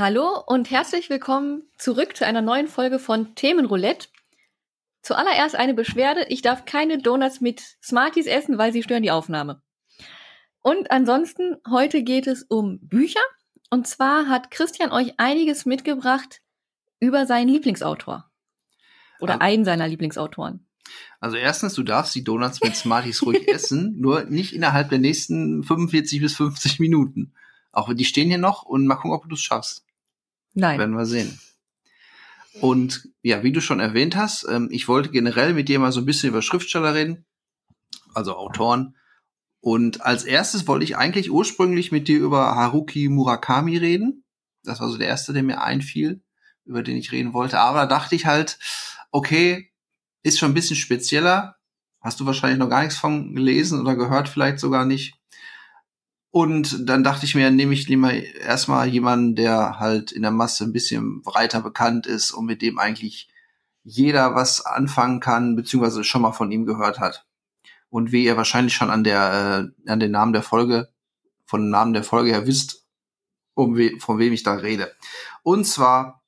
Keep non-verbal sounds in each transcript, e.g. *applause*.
Hallo und herzlich willkommen zurück zu einer neuen Folge von Themenroulette. Zuallererst eine Beschwerde. Ich darf keine Donuts mit Smarties essen, weil sie stören die Aufnahme. Und ansonsten, heute geht es um Bücher. Und zwar hat Christian euch einiges mitgebracht über seinen Lieblingsautor. Oder um, einen seiner Lieblingsautoren. Also erstens, du darfst die Donuts mit Smarties ruhig *laughs* essen, nur nicht innerhalb der nächsten 45 bis 50 Minuten. Auch die stehen hier noch und mal gucken, ob du es schaffst. Nein. Werden wir sehen. Und ja, wie du schon erwähnt hast, ähm, ich wollte generell mit dir mal so ein bisschen über Schriftsteller reden, also Autoren. Und als erstes wollte ich eigentlich ursprünglich mit dir über Haruki Murakami reden. Das war so der erste, der mir einfiel, über den ich reden wollte. Aber da dachte ich halt, okay, ist schon ein bisschen spezieller. Hast du wahrscheinlich noch gar nichts von gelesen oder gehört, vielleicht sogar nicht. Und dann dachte ich mir, nehme ich lieber erstmal jemanden, der halt in der Masse ein bisschen breiter bekannt ist und mit dem eigentlich jeder was anfangen kann, beziehungsweise schon mal von ihm gehört hat. Und wie ihr wahrscheinlich schon an der, äh, an den Namen der Folge, von dem Namen der Folge her wisst, um we von wem ich da rede. Und zwar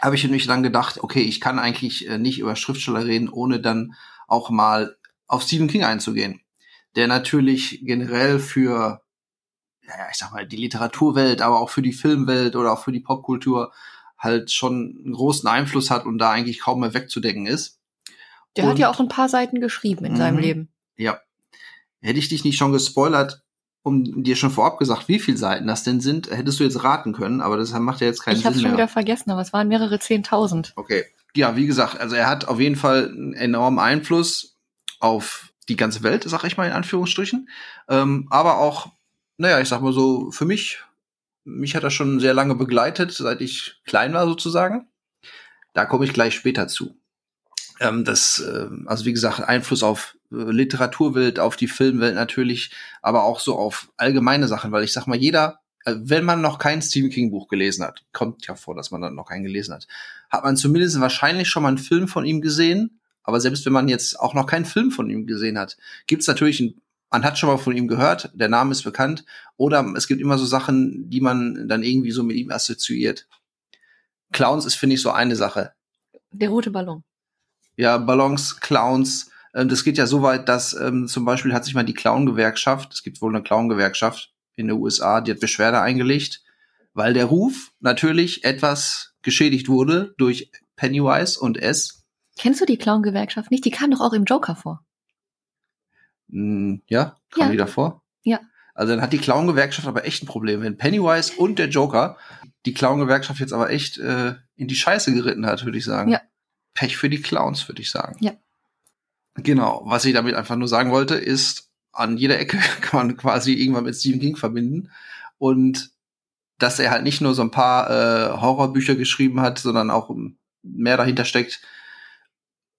habe ich nämlich dann gedacht, okay, ich kann eigentlich äh, nicht über Schriftsteller reden, ohne dann auch mal auf Stephen King einzugehen. Der natürlich generell für ja, ich sag mal, die Literaturwelt, aber auch für die Filmwelt oder auch für die Popkultur halt schon einen großen Einfluss hat und da eigentlich kaum mehr wegzudecken ist. Der und, hat ja auch ein paar Seiten geschrieben in seinem mhm. Leben. Ja. Hätte ich dich nicht schon gespoilert, um dir schon vorab gesagt, wie viele Seiten das denn sind, hättest du jetzt raten können, aber das macht ja jetzt keinen ich Sinn mehr. Ich habe schon wieder vergessen, aber es waren mehrere Zehntausend. Okay. Ja, wie gesagt, also er hat auf jeden Fall einen enormen Einfluss auf die ganze Welt, sag ich mal in Anführungsstrichen, ähm, aber auch naja, ich sag mal so, für mich, mich hat er schon sehr lange begleitet, seit ich klein war sozusagen. Da komme ich gleich später zu. Ähm, das, äh, also wie gesagt, Einfluss auf Literaturwelt, auf die Filmwelt natürlich, aber auch so auf allgemeine Sachen, weil ich sag mal, jeder, äh, wenn man noch kein Stephen King Buch gelesen hat, kommt ja vor, dass man dann noch keinen gelesen hat, hat man zumindest wahrscheinlich schon mal einen Film von ihm gesehen. Aber selbst wenn man jetzt auch noch keinen Film von ihm gesehen hat, gibt es natürlich ein man hat schon mal von ihm gehört, der Name ist bekannt, oder es gibt immer so Sachen, die man dann irgendwie so mit ihm assoziiert. Clowns ist, finde ich, so eine Sache. Der rote Ballon. Ja, Ballons, Clowns. Ähm, das geht ja so weit, dass ähm, zum Beispiel hat sich mal die Clown-Gewerkschaft, es gibt wohl eine Clown-Gewerkschaft in den USA, die hat Beschwerde eingelegt, weil der Ruf natürlich etwas geschädigt wurde durch Pennywise und S. Kennst du die Clown-Gewerkschaft nicht? Die kam doch auch im Joker vor. Hm, ja, kam ja. die davor? Ja. Also dann hat die Clown-Gewerkschaft aber echt ein Problem. Wenn Pennywise und der Joker die Clown-Gewerkschaft jetzt aber echt äh, in die Scheiße geritten hat, würde ich sagen. Ja. Pech für die Clowns, würde ich sagen. Ja. Genau. Was ich damit einfach nur sagen wollte, ist, an jeder Ecke *laughs* kann man quasi irgendwann mit Stephen King verbinden. Und dass er halt nicht nur so ein paar äh, Horrorbücher geschrieben hat, sondern auch mehr dahinter steckt,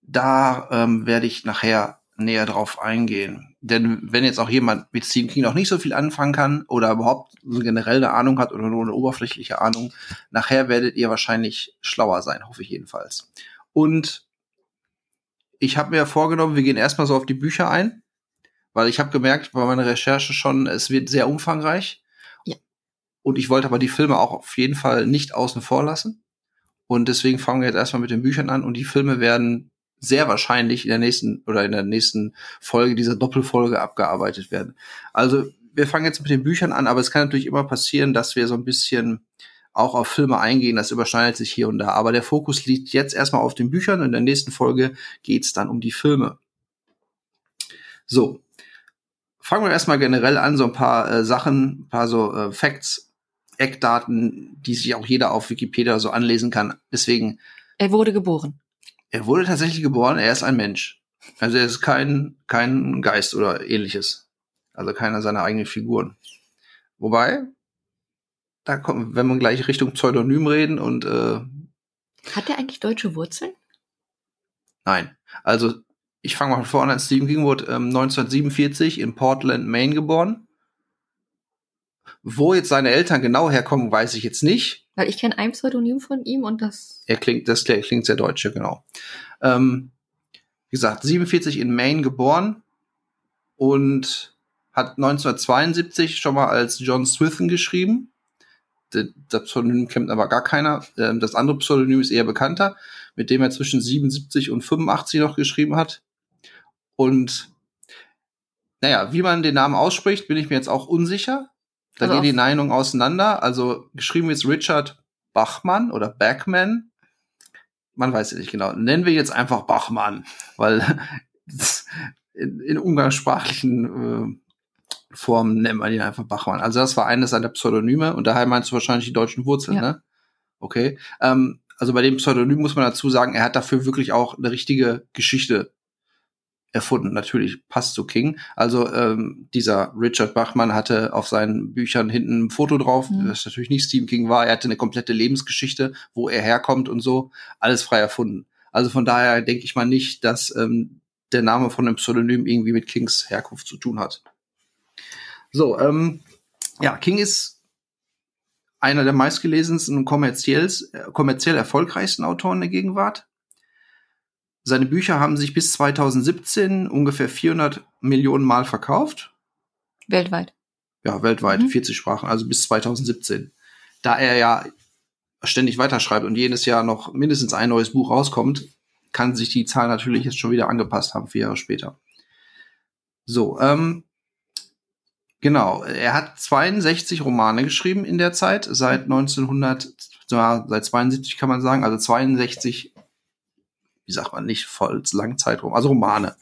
da ähm, werde ich nachher näher drauf eingehen. Denn wenn jetzt auch jemand mit Stephen King noch nicht so viel anfangen kann oder überhaupt so generell eine Ahnung hat oder nur eine oberflächliche Ahnung, nachher werdet ihr wahrscheinlich schlauer sein, hoffe ich jedenfalls. Und ich habe mir vorgenommen, wir gehen erstmal so auf die Bücher ein, weil ich habe gemerkt bei meiner Recherche schon, es wird sehr umfangreich. Ja. Und ich wollte aber die Filme auch auf jeden Fall nicht außen vor lassen. Und deswegen fangen wir jetzt erstmal mit den Büchern an und die Filme werden sehr wahrscheinlich in der nächsten oder in der nächsten Folge dieser Doppelfolge abgearbeitet werden. Also wir fangen jetzt mit den Büchern an, aber es kann natürlich immer passieren, dass wir so ein bisschen auch auf Filme eingehen. Das überschneidet sich hier und da. Aber der Fokus liegt jetzt erstmal auf den Büchern und in der nächsten Folge geht's dann um die Filme. So. Fangen wir erstmal generell an, so ein paar äh, Sachen, ein paar so äh, Facts, Eckdaten, die sich auch jeder auf Wikipedia so anlesen kann. Deswegen. Er wurde geboren. Er wurde tatsächlich geboren, er ist ein Mensch. Also er ist kein, kein Geist oder ähnliches. Also keiner seiner eigenen Figuren. Wobei, da kommt, wenn man gleich Richtung Pseudonym reden und äh, Hat er eigentlich deutsche Wurzeln? Nein. Also ich fange mal von vorne an. Stephen King wurde ähm, 1947 in Portland, Maine geboren. Wo jetzt seine Eltern genau herkommen, weiß ich jetzt nicht. Weil ich kenne ein Pseudonym von ihm und das. Er klingt, das klingt sehr deutsch, ja, genau. Ähm, wie gesagt, 47 in Maine geboren und hat 1972 schon mal als John Swithin geschrieben. Das Pseudonym kennt aber gar keiner. Ähm, das andere Pseudonym ist eher bekannter, mit dem er zwischen 77 und 85 noch geschrieben hat. Und naja, wie man den Namen ausspricht, bin ich mir jetzt auch unsicher. Da also gehen die Meinungen auseinander. Also geschrieben ist Richard Bachmann oder Backman. Man weiß es nicht genau. Nennen wir jetzt einfach Bachmann, weil *laughs* in, in umgangssprachlichen Formen nennt man ihn einfach Bachmann. Also das war eines seiner Pseudonyme und daher meinst du wahrscheinlich die deutschen Wurzeln, ja. ne? Okay. Ähm, also bei dem Pseudonym muss man dazu sagen, er hat dafür wirklich auch eine richtige Geschichte erfunden. Natürlich passt zu King. Also ähm, dieser Richard Bachmann hatte auf seinen Büchern hinten ein Foto drauf, mhm. das natürlich nicht Stephen King war. Er hatte eine komplette Lebensgeschichte, wo er herkommt und so, alles frei erfunden. Also von daher denke ich mal nicht, dass ähm, der Name von einem Pseudonym irgendwie mit Kings Herkunft zu tun hat. So, ähm, ja, King ist einer der meistgelesensten und kommerziell, kommerziell erfolgreichsten Autoren der Gegenwart. Seine Bücher haben sich bis 2017 ungefähr 400 Millionen Mal verkauft. Weltweit. Ja, weltweit, mhm. 40 Sprachen, also bis 2017. Da er ja ständig weiterschreibt und jedes Jahr noch mindestens ein neues Buch rauskommt, kann sich die Zahl natürlich jetzt schon wieder angepasst haben, vier Jahre später. So, ähm, genau. Er hat 62 Romane geschrieben in der Zeit, seit 1900, ja, seit 72 kann man sagen, also 62 wie sagt man, nicht voll Langzeitraum, also Romane,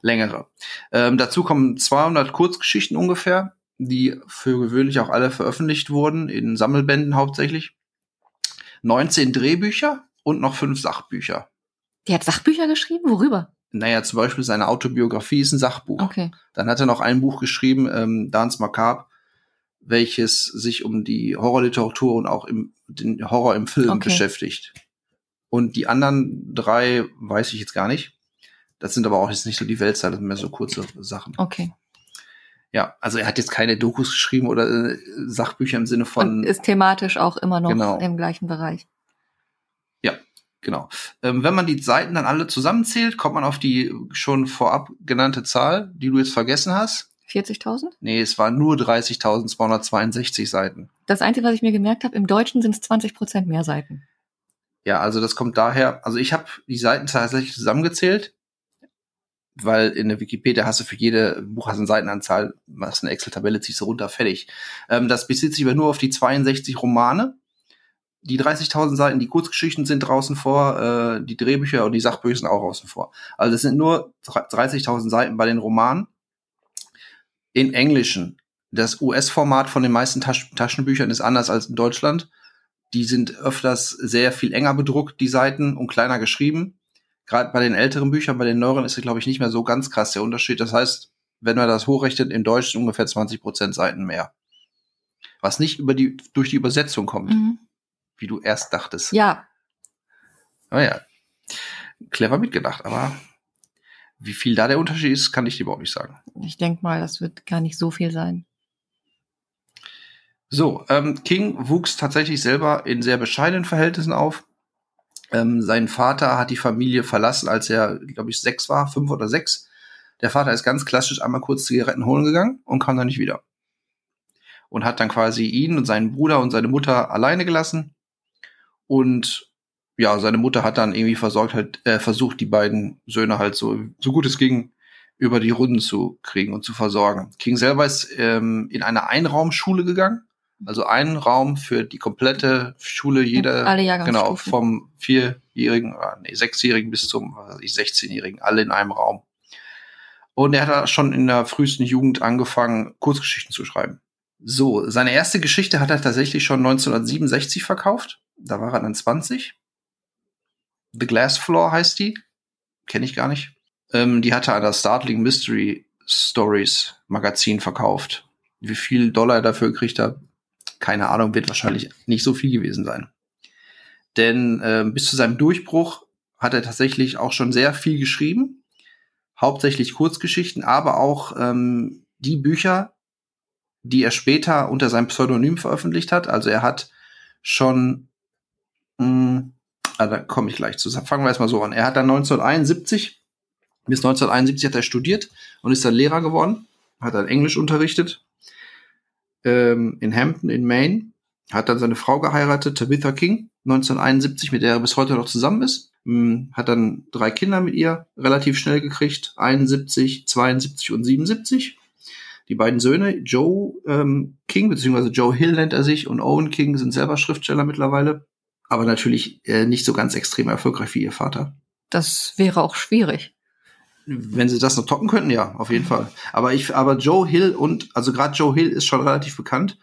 längere. Ähm, dazu kommen 200 Kurzgeschichten ungefähr, die für gewöhnlich auch alle veröffentlicht wurden, in Sammelbänden hauptsächlich. 19 Drehbücher und noch fünf Sachbücher. Der hat Sachbücher geschrieben? Worüber? Naja, zum Beispiel seine Autobiografie ist ein Sachbuch. Okay. Dann hat er noch ein Buch geschrieben, ähm, Dance Macabre, welches sich um die Horrorliteratur und auch im, den Horror im Film okay. beschäftigt. Und die anderen drei weiß ich jetzt gar nicht. Das sind aber auch jetzt nicht so die Weltzeit, das sind mehr so kurze Sachen. Okay. Ja, also er hat jetzt keine Dokus geschrieben oder äh, Sachbücher im Sinne von. Und ist thematisch auch immer noch genau. im gleichen Bereich. Genau. Ähm, wenn man die Seiten dann alle zusammenzählt, kommt man auf die schon vorab genannte Zahl, die du jetzt vergessen hast. 40.000? Nee, es waren nur 30.262 Seiten. Das Einzige, was ich mir gemerkt habe, im Deutschen sind es 20 Prozent mehr Seiten. Ja, also das kommt daher, also ich habe die Seiten tatsächlich zusammengezählt, weil in der Wikipedia hast du für jede Buch hast eine Seitenanzahl, machst eine Excel-Tabelle, ziehst du runter, fertig. Ähm, das bezieht sich aber nur auf die 62 Romane. Die 30.000 Seiten, die Kurzgeschichten sind draußen vor, äh, die Drehbücher und die Sachbücher sind auch draußen vor. Also es sind nur 30.000 Seiten bei den Romanen. In Englischen. Das US-Format von den meisten Tasch Taschenbüchern ist anders als in Deutschland. Die sind öfters sehr viel enger bedruckt, die Seiten, und kleiner geschrieben. Gerade bei den älteren Büchern, bei den neueren ist es, glaube ich, nicht mehr so ganz krass der Unterschied. Das heißt, wenn man das hochrechnet, in Deutsch ungefähr 20 Prozent Seiten mehr. Was nicht über die, durch die Übersetzung kommt, mhm. Wie du erst dachtest. Ja. Naja, clever mitgedacht, aber wie viel da der Unterschied ist, kann ich dir überhaupt nicht sagen. Ich denke mal, das wird gar nicht so viel sein. So, ähm, King wuchs tatsächlich selber in sehr bescheidenen Verhältnissen auf. Ähm, sein Vater hat die Familie verlassen, als er, glaube ich, sechs war, fünf oder sechs. Der Vater ist ganz klassisch einmal kurz Zigaretten holen gegangen und kam dann nicht wieder. Und hat dann quasi ihn und seinen Bruder und seine Mutter alleine gelassen. Und ja, seine Mutter hat dann irgendwie versorgt, halt, äh, versucht, die beiden Söhne halt so, so gut es ging, über die Runden zu kriegen und zu versorgen. King selber ist ähm, in eine Einraumschule gegangen also einen Raum für die komplette Schule, jeder, alle genau, vom vierjährigen, ah, nee, sechsjährigen bis zum, was weiß ich, 16-jährigen, alle in einem Raum. Und er hat schon in der frühesten Jugend angefangen, Kurzgeschichten zu schreiben. So, seine erste Geschichte hat er tatsächlich schon 1967 verkauft. Da war er dann 20. The Glass Floor heißt die. Kenne ich gar nicht. Ähm, die hat er an das Startling Mystery Stories Magazin verkauft. Wie viel Dollar er dafür gekriegt hat, keine Ahnung, wird wahrscheinlich nicht so viel gewesen sein. Denn äh, bis zu seinem Durchbruch hat er tatsächlich auch schon sehr viel geschrieben, hauptsächlich Kurzgeschichten, aber auch ähm, die Bücher, die er später unter seinem Pseudonym veröffentlicht hat. Also er hat schon, mh, hm, ah, da komme ich gleich zu. Fangen wir erstmal so an. Er hat dann 1971, bis 1971 hat er studiert und ist dann Lehrer geworden, hat dann Englisch unterrichtet ähm, in Hampton in Maine, hat dann seine Frau geheiratet, Tabitha King, 1971, mit der er bis heute noch zusammen ist. Hm, hat dann drei Kinder mit ihr relativ schnell gekriegt, 71, 72 und 77. Die beiden Söhne, Joe ähm, King, beziehungsweise Joe Hill nennt er sich, und Owen King sind selber Schriftsteller mittlerweile, aber natürlich äh, nicht so ganz extrem erfolgreich wie ihr Vater. Das wäre auch schwierig. Wenn sie das noch toppen könnten, ja, auf jeden Fall. Aber ich, aber Joe Hill und, also gerade Joe Hill ist schon relativ bekannt,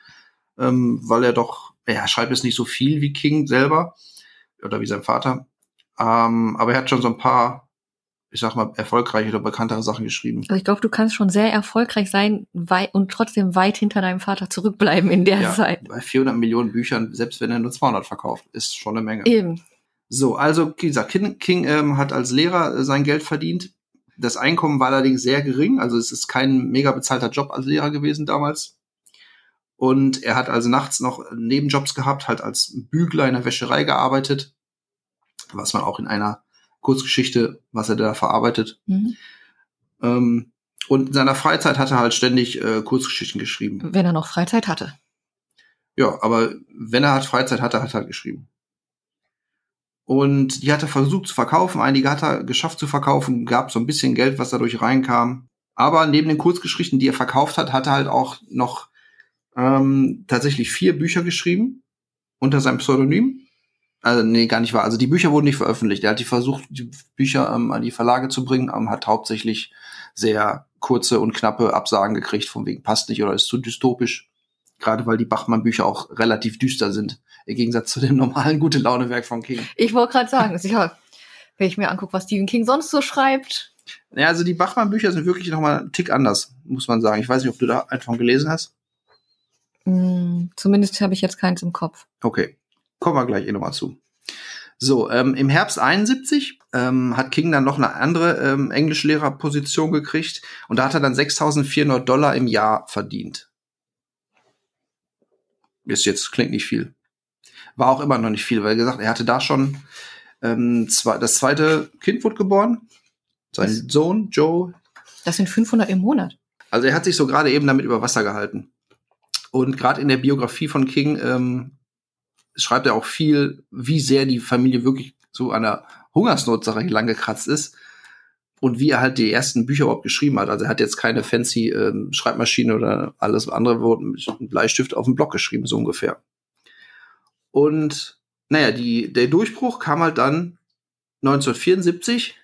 ähm, weil er doch, er schreibt jetzt nicht so viel wie King selber oder wie sein Vater, ähm, aber er hat schon so ein paar, ich sag mal, erfolgreiche oder bekanntere Sachen geschrieben. Also ich glaube, du kannst schon sehr erfolgreich sein und trotzdem weit hinter deinem Vater zurückbleiben in der ja, Zeit. Bei 400 Millionen Büchern, selbst wenn er nur 200 verkauft, ist schon eine Menge. Eben. So, also wie gesagt, King, King ähm, hat als Lehrer äh, sein Geld verdient. Das Einkommen war allerdings sehr gering, also es ist kein mega bezahlter Job als Lehrer gewesen damals. Und er hat also nachts noch Nebenjobs gehabt, halt als Bügler in der Wäscherei gearbeitet was man auch in einer Kurzgeschichte, was er da verarbeitet. Mhm. Ähm, und in seiner Freizeit hat er halt ständig äh, Kurzgeschichten geschrieben. Wenn er noch Freizeit hatte. Ja, aber wenn er halt Freizeit hatte, hat er halt geschrieben. Und die hat er versucht zu verkaufen. Einige hat er geschafft zu verkaufen, gab so ein bisschen Geld, was dadurch reinkam. Aber neben den Kurzgeschichten, die er verkauft hat, hat er halt auch noch ähm, tatsächlich vier Bücher geschrieben unter seinem Pseudonym. Also, nee, gar nicht wahr. Also die Bücher wurden nicht veröffentlicht. Er hat die versucht, die Bücher ähm, an die Verlage zu bringen, ähm, hat hauptsächlich sehr kurze und knappe Absagen gekriegt, von wegen passt nicht oder ist zu dystopisch. Gerade weil die Bachmann-Bücher auch relativ düster sind, im Gegensatz zu dem normalen *laughs* gute Laune-Werk von King. Ich wollte gerade sagen, sicher, wenn ich mir angucke, was Stephen King sonst so schreibt. Ja, also die Bachmann-Bücher sind wirklich nochmal einen Tick anders, muss man sagen. Ich weiß nicht, ob du da einfach gelesen hast. Mm, zumindest habe ich jetzt keins im Kopf. Okay. Kommen wir gleich eh nochmal zu. So, ähm, im Herbst 71 ähm, hat King dann noch eine andere ähm, Englischlehrerposition gekriegt und da hat er dann 6.400 Dollar im Jahr verdient. Ist jetzt, klingt nicht viel. War auch immer noch nicht viel, weil gesagt, er hatte da schon ähm, zwei, das zweite Kind wurde geboren. Sein Was? Sohn, Joe. Das sind 500 im Monat. Also er hat sich so gerade eben damit über Wasser gehalten. Und gerade in der Biografie von King ähm, schreibt er auch viel, wie sehr die Familie wirklich an der Hungersnotsache lang gekratzt ist und wie er halt die ersten Bücher überhaupt geschrieben hat. Also er hat jetzt keine fancy ähm, Schreibmaschine oder alles andere wurde mit einem Bleistift auf dem Block geschrieben, so ungefähr. Und naja, die, der Durchbruch kam halt dann 1974.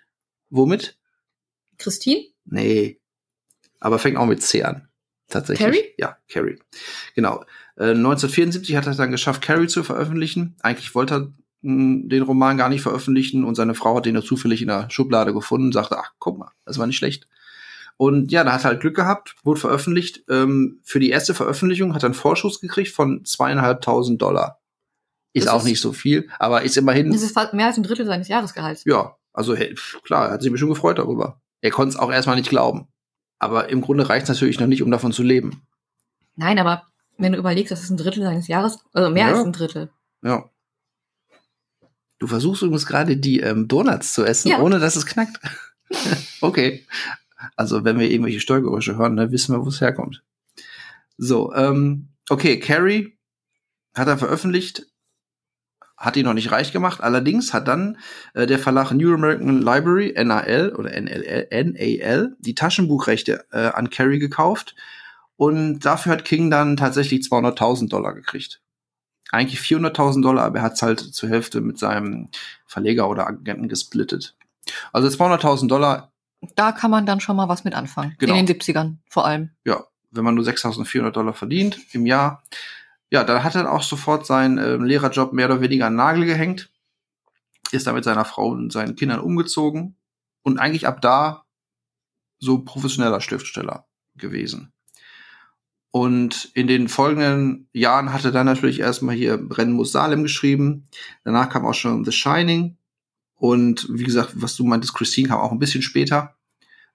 Womit? Christine? Nee. Aber fängt auch mit C an. Tatsächlich. Carrie? Ja, Carrie. Genau. 1974 äh, hat er dann geschafft, Carrie zu veröffentlichen. Eigentlich wollte er mh, hm, den Roman gar nicht veröffentlichen und seine Frau hat den ja zufällig in der Schublade gefunden und sagte, ach, guck mal, das war nicht schlecht. Und ja, da hat er halt Glück gehabt, wurde veröffentlicht. Ähm, für die erste Veröffentlichung hat er einen Vorschuss gekriegt von zweieinhalbtausend Dollar. Ist das auch ist, nicht so viel, aber ist immerhin. Das ist mehr als ein Drittel seines Jahresgehalts. Ja, also hey, klar, er hat sich mir schon gefreut darüber. Er konnte es auch erstmal nicht glauben. Aber im Grunde reicht es natürlich noch nicht, um davon zu leben. Nein, aber wenn du überlegst, das ist ein Drittel seines Jahres, also mehr ja. als ein Drittel. Ja. Du versuchst übrigens gerade die ähm, Donuts zu essen, ja. ohne dass es knackt. *laughs* okay. Also wenn wir irgendwelche Steuergeräusche hören, dann wissen wir, wo es herkommt. So, ähm, okay, Carrie hat er veröffentlicht, hat ihn noch nicht reich gemacht. Allerdings hat dann äh, der Verlag New American Library, NAL oder NLL, NAL, die Taschenbuchrechte äh, an Carrie gekauft und dafür hat King dann tatsächlich 200.000 Dollar gekriegt. Eigentlich 400.000 Dollar, aber er hat es halt zur Hälfte mit seinem Verleger oder Agenten gesplittet. Also 200.000 Dollar. Da kann man dann schon mal was mit anfangen. Genau. In den 70ern vor allem. Ja, wenn man nur 6.400 Dollar verdient im Jahr. Ja, dann hat er auch sofort seinen äh, Lehrerjob mehr oder weniger an den Nagel gehängt. Ist dann mit seiner Frau und seinen Kindern umgezogen. Und eigentlich ab da so professioneller Schriftsteller gewesen. Und in den folgenden Jahren hatte dann natürlich erstmal hier Brennen muss Salem geschrieben. Danach kam auch schon The Shining. Und wie gesagt, was du meintest, Christine kam auch ein bisschen später.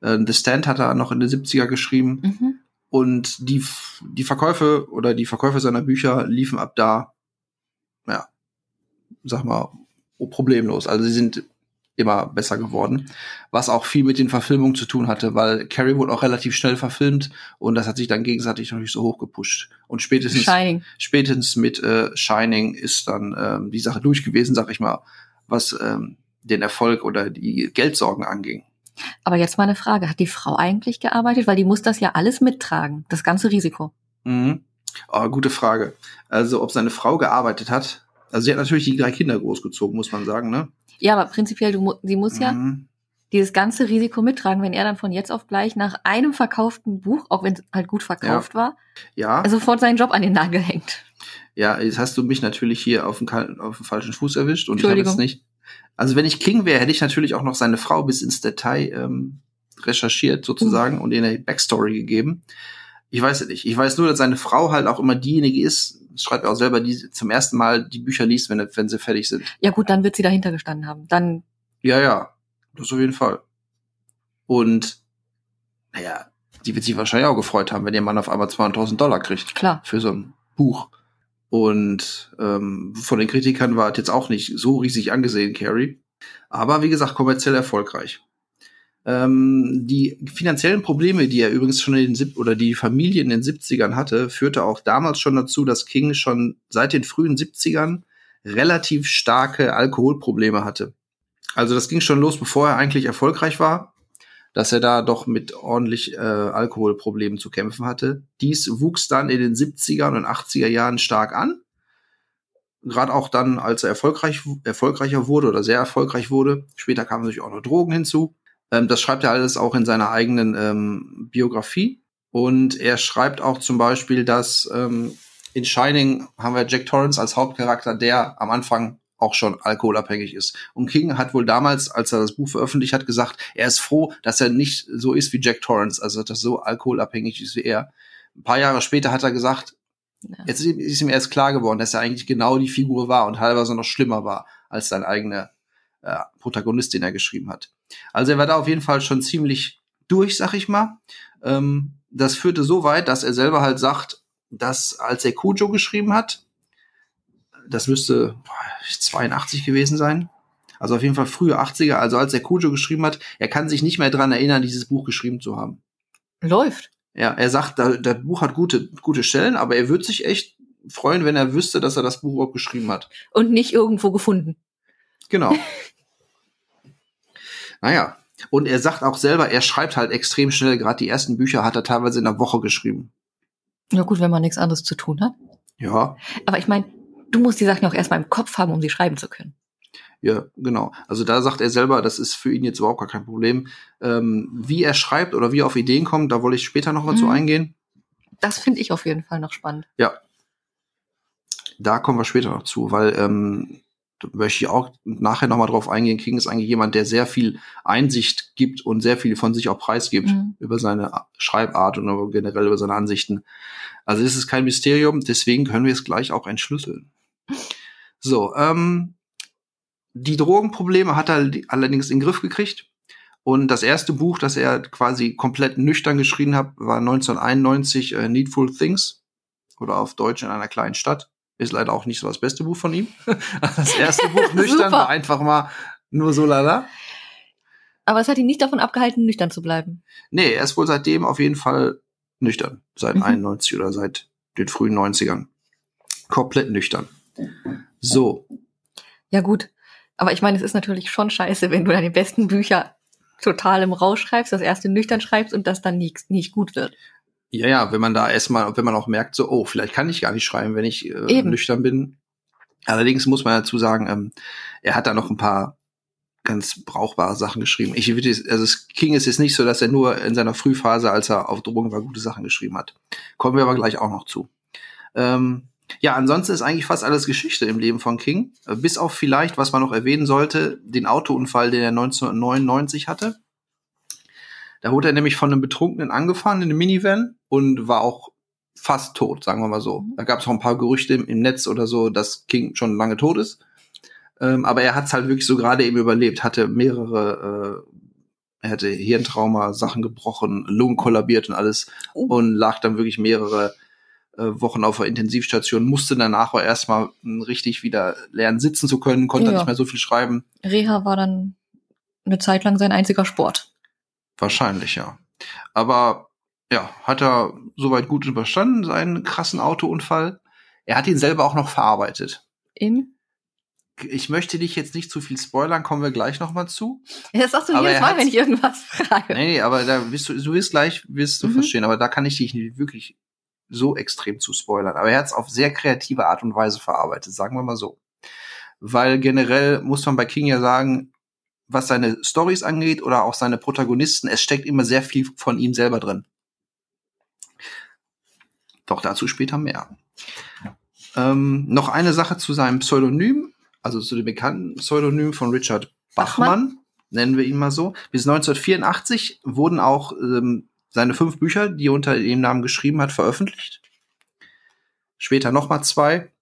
Äh, The Stand hat er noch in den 70er geschrieben. Mhm. und die, die Verkäufe oder die Verkäufe seiner Bücher liefen ab da, ja, sag mal, problemlos. Also sie sind immer besser geworden, was auch viel mit den Verfilmungen zu tun hatte, weil Carrie wurde auch relativ schnell verfilmt und das hat sich dann gegenseitig natürlich so hoch gepusht. Und spätestens, Shining. spätestens mit äh, Shining ist dann ähm, die Sache durch gewesen, sag ich mal, was ähm, den Erfolg oder die Geldsorgen anging. Aber jetzt mal eine Frage. Hat die Frau eigentlich gearbeitet? Weil die muss das ja alles mittragen, das ganze Risiko. Mhm. Oh, gute Frage. Also, ob seine Frau gearbeitet hat. Also, sie hat natürlich die drei Kinder großgezogen, muss man sagen, ne? Ja, aber prinzipiell, du, sie muss ja Mhm. dieses ganze Risiko mittragen, wenn er dann von jetzt auf gleich nach einem verkauften Buch, auch wenn es halt gut verkauft war, Ja, sofort seinen Job an den Nagel hängt. ja, jetzt hast du mich natürlich hier auf den, auf den falschen Fuß erwischt und ich habe jetzt nicht. Also, wenn ich King wäre, hätte ich natürlich auch noch seine Frau bis ins Detail ähm, recherchiert, sozusagen, und ihr eine Backstory gegeben. Ich weiß es nicht. Ich weiß nur, dass seine Frau halt auch immer diejenige ist, schreibt auch selber, die zum ersten Mal die Bücher liest, wenn, wenn sie fertig sind. Ja gut, dann wird sie dahinter gestanden haben. Dann, Ja, ja, das auf jeden Fall. Und, naja, die wird sich wahrscheinlich auch gefreut haben, wenn ihr Mann auf einmal 200.000 Dollar kriegt klar. für so ein Buch. Und ähm, von den Kritikern war es jetzt auch nicht so riesig angesehen, Carrie. Aber wie gesagt, kommerziell erfolgreich. Ähm, die finanziellen Probleme, die er übrigens schon in den Sieb oder die Familie in den 70ern hatte, führte auch damals schon dazu, dass King schon seit den frühen 70ern relativ starke Alkoholprobleme hatte. Also das ging schon los, bevor er eigentlich erfolgreich war, dass er da doch mit ordentlich äh, Alkoholproblemen zu kämpfen hatte. Dies wuchs dann in den 70er und 80er Jahren stark an. Gerade auch dann, als er erfolgreich, erfolgreicher wurde oder sehr erfolgreich wurde. Später kamen natürlich auch noch Drogen hinzu. Ähm, das schreibt er alles auch in seiner eigenen ähm, Biografie. Und er schreibt auch zum Beispiel, dass ähm, in Shining haben wir Jack Torrance als Hauptcharakter, der am Anfang auch schon alkoholabhängig ist. Und King hat wohl damals, als er das Buch veröffentlicht hat, gesagt, er ist froh, dass er nicht so ist wie Jack Torrance, also dass er so alkoholabhängig ist wie er. Ein paar Jahre später hat er gesagt, Ja. jetzt ist ihm- ist ihm erst klar geworden, dass er eigentlich genau die Figur war und teilweise noch schlimmer war als sein eigener äh, Protagonist, den er geschrieben hat. Also er war da auf jeden Fall schon ziemlich durch, sag ich mal. Ähm, das führte so weit, dass er selber halt sagt, dass als er Cujo geschrieben hat, das müsste boah, 82 gewesen sein. Also auf jeden Fall frühe 80er, also als er Cujo geschrieben hat, er kann sich nicht mehr dran erinnern, dieses Buch geschrieben zu haben. Läuft. Ja, er sagt, da, das Buch hat gute, gute Stellen, aber er würde sich echt freuen, wenn er wüsste, dass er das Buch überhaupt geschrieben hat. Und nicht irgendwo gefunden. Genau. *laughs* naja. Und er sagt auch selber, er schreibt halt extrem schnell. Gerade die ersten Bücher hat er teilweise in einer Woche geschrieben. Ja gut, wenn man nichts anderes zu tun hat. Ja, Aber ich meine, du musst die Sachen auch erstmal im Kopf haben, um sie schreiben zu können. ja, genau. Also da sagt er selber, das ist für ihn jetzt überhaupt gar kein Problem. Ähm, wie er schreibt oder wie er auf Ideen kommt, da wollte ich später noch mal zu Mhm. eingehen. Das finde ich auf jeden Fall noch spannend. Da kommen wir später noch zu, weil ähm, möchte ich auch nachher noch mal drauf eingehen. King ist eigentlich jemand, der sehr viel Einsicht gibt und sehr viel von sich auch preisgibt Mhm. über seine Schreibart und generell über seine Ansichten. Also es ist kein Mysterium, deswegen können wir es gleich auch entschlüsseln. So, ähm, die Drogenprobleme hat er allerdings in den Griff gekriegt. Und das erste Buch, das er quasi komplett nüchtern geschrieben hat, war 1991 äh, Needful Things oder auf Deutsch in einer kleinen Stadt. Ist leider auch nicht so das beste Buch von ihm. *laughs* Das erste Buch *laughs* nüchtern war einfach mal nur so lala. Aber es hat ihn nicht davon abgehalten, nüchtern zu bleiben. Nee, er ist wohl seitdem auf jeden Fall nüchtern. Seit Mhm. 91 oder seit den frühen 90ern. Komplett nüchtern. So, Ja gut. Aber ich meine, es ist natürlich schon scheiße, wenn du deine besten Bücher total im Rausch schreibst, das erste nüchtern schreibst und das dann nicht, nicht gut wird. Ja, ja, wenn man da erstmal, wenn man auch merkt, so, oh, vielleicht kann ich gar nicht schreiben, wenn ich äh, Eben. nüchtern bin. Allerdings muss man dazu sagen, ähm, er hat da noch ein paar ganz brauchbare Sachen geschrieben. Ich würde, also King ist jetzt nicht so, dass er nur in seiner Frühphase, als er auf Drogen war, gute Sachen geschrieben hat. Kommen wir aber gleich auch noch zu. Ähm, ja, ansonsten ist eigentlich fast alles Geschichte im Leben von King. Äh, Bis auf vielleicht, was man noch erwähnen sollte, den Autounfall, den er 1999 hatte. Da wurde er nämlich von einem Betrunkenen angefahren in einem Minivan und war auch fast tot, sagen wir mal so. Da gab es auch ein paar Gerüchte im, im Netz oder so, dass King schon lange tot ist. Ähm, aber er hat es halt wirklich so gerade eben überlebt, hatte mehrere Er hatte Hirntrauma, Sachen gebrochen, Lungen kollabiert und alles Oh. und lag dann wirklich mehrere äh, Wochen auf der Intensivstation, musste danach aber erstmal mh, richtig wieder lernen, sitzen zu können, konnte Ja. nicht mehr so viel schreiben. Reha war dann eine Zeit lang sein einziger Sport. Wahrscheinlich, ja. Aber ja, hat er soweit gut überstanden, seinen krassen Autounfall. Er hat ihn selber auch noch verarbeitet. In? Ich möchte dich jetzt nicht zu viel spoilern, kommen wir gleich noch mal zu. Das sagst du Aber jedes Mal, wenn ich irgendwas frage. Nee, nee, aber da wirst du, du wirst gleich, wirst du Mhm. verstehen, aber da kann ich dich nicht wirklich so extrem zu spoilern. Aber er hat es auf sehr kreative Art und Weise verarbeitet, sagen wir mal so. Weil generell muss man bei King ja sagen, was seine Stories angeht oder auch seine Protagonisten, es steckt immer sehr viel von ihm selber drin. Doch dazu später mehr. Ähm, noch eine Sache zu seinem Pseudonym, also zu dem bekannten Pseudonym von Richard Bachmann, Bachmann. nennen wir ihn mal so. Bis 1984 wurden auch ähm, seine fünf Bücher, die er unter dem Namen geschrieben hat, veröffentlicht. Später noch mal zwei,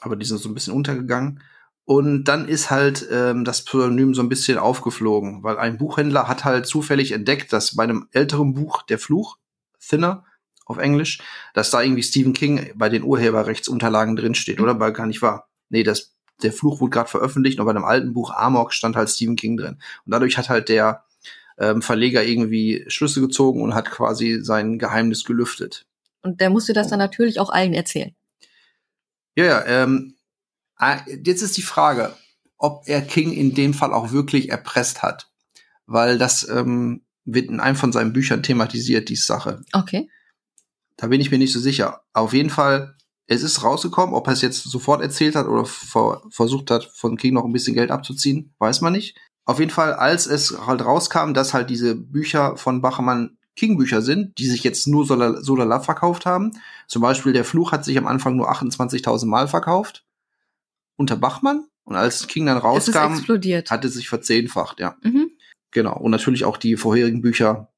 aber die sind so ein bisschen untergegangen. Und dann ist halt ähm, das Pseudonym so ein bisschen aufgeflogen, weil ein Buchhändler hat halt zufällig entdeckt, dass bei einem älteren Buch, Der Fluch, Thinner auf Englisch, dass da irgendwie Stephen King bei den Urheberrechtsunterlagen drinsteht, oder? Weil gar nicht wahr. Nee, das, der Fluch wurde gerade veröffentlicht und bei dem alten Buch Amok stand halt Stephen King drin. Und dadurch hat halt der ähm, Verleger irgendwie Schlüsse gezogen und hat quasi sein Geheimnis gelüftet. Und der musste das dann natürlich auch allen erzählen. Ja, ja, ähm, ah, jetzt ist die Frage, ob er King in dem Fall auch wirklich erpresst hat. Weil das ähm, wird in einem von seinen Büchern thematisiert, die Sache. Okay. Da bin ich mir nicht so sicher. Auf jeden Fall, es ist rausgekommen, ob er es jetzt sofort erzählt hat oder ver versucht hat, von King noch ein bisschen Geld abzuziehen, weiß man nicht. Auf jeden Fall, als es halt rauskam, dass halt diese Bücher von Bachmann King-Bücher sind, die sich jetzt nur so la- so lala verkauft haben. Zum Beispiel der Fluch hat sich am Anfang nur 28.000 Mal verkauft unter Bachmann. Und als King dann rauskam, explodiert. hat es sich verzehnfacht, ja. Mhm. Genau. Und natürlich auch die vorherigen Bücher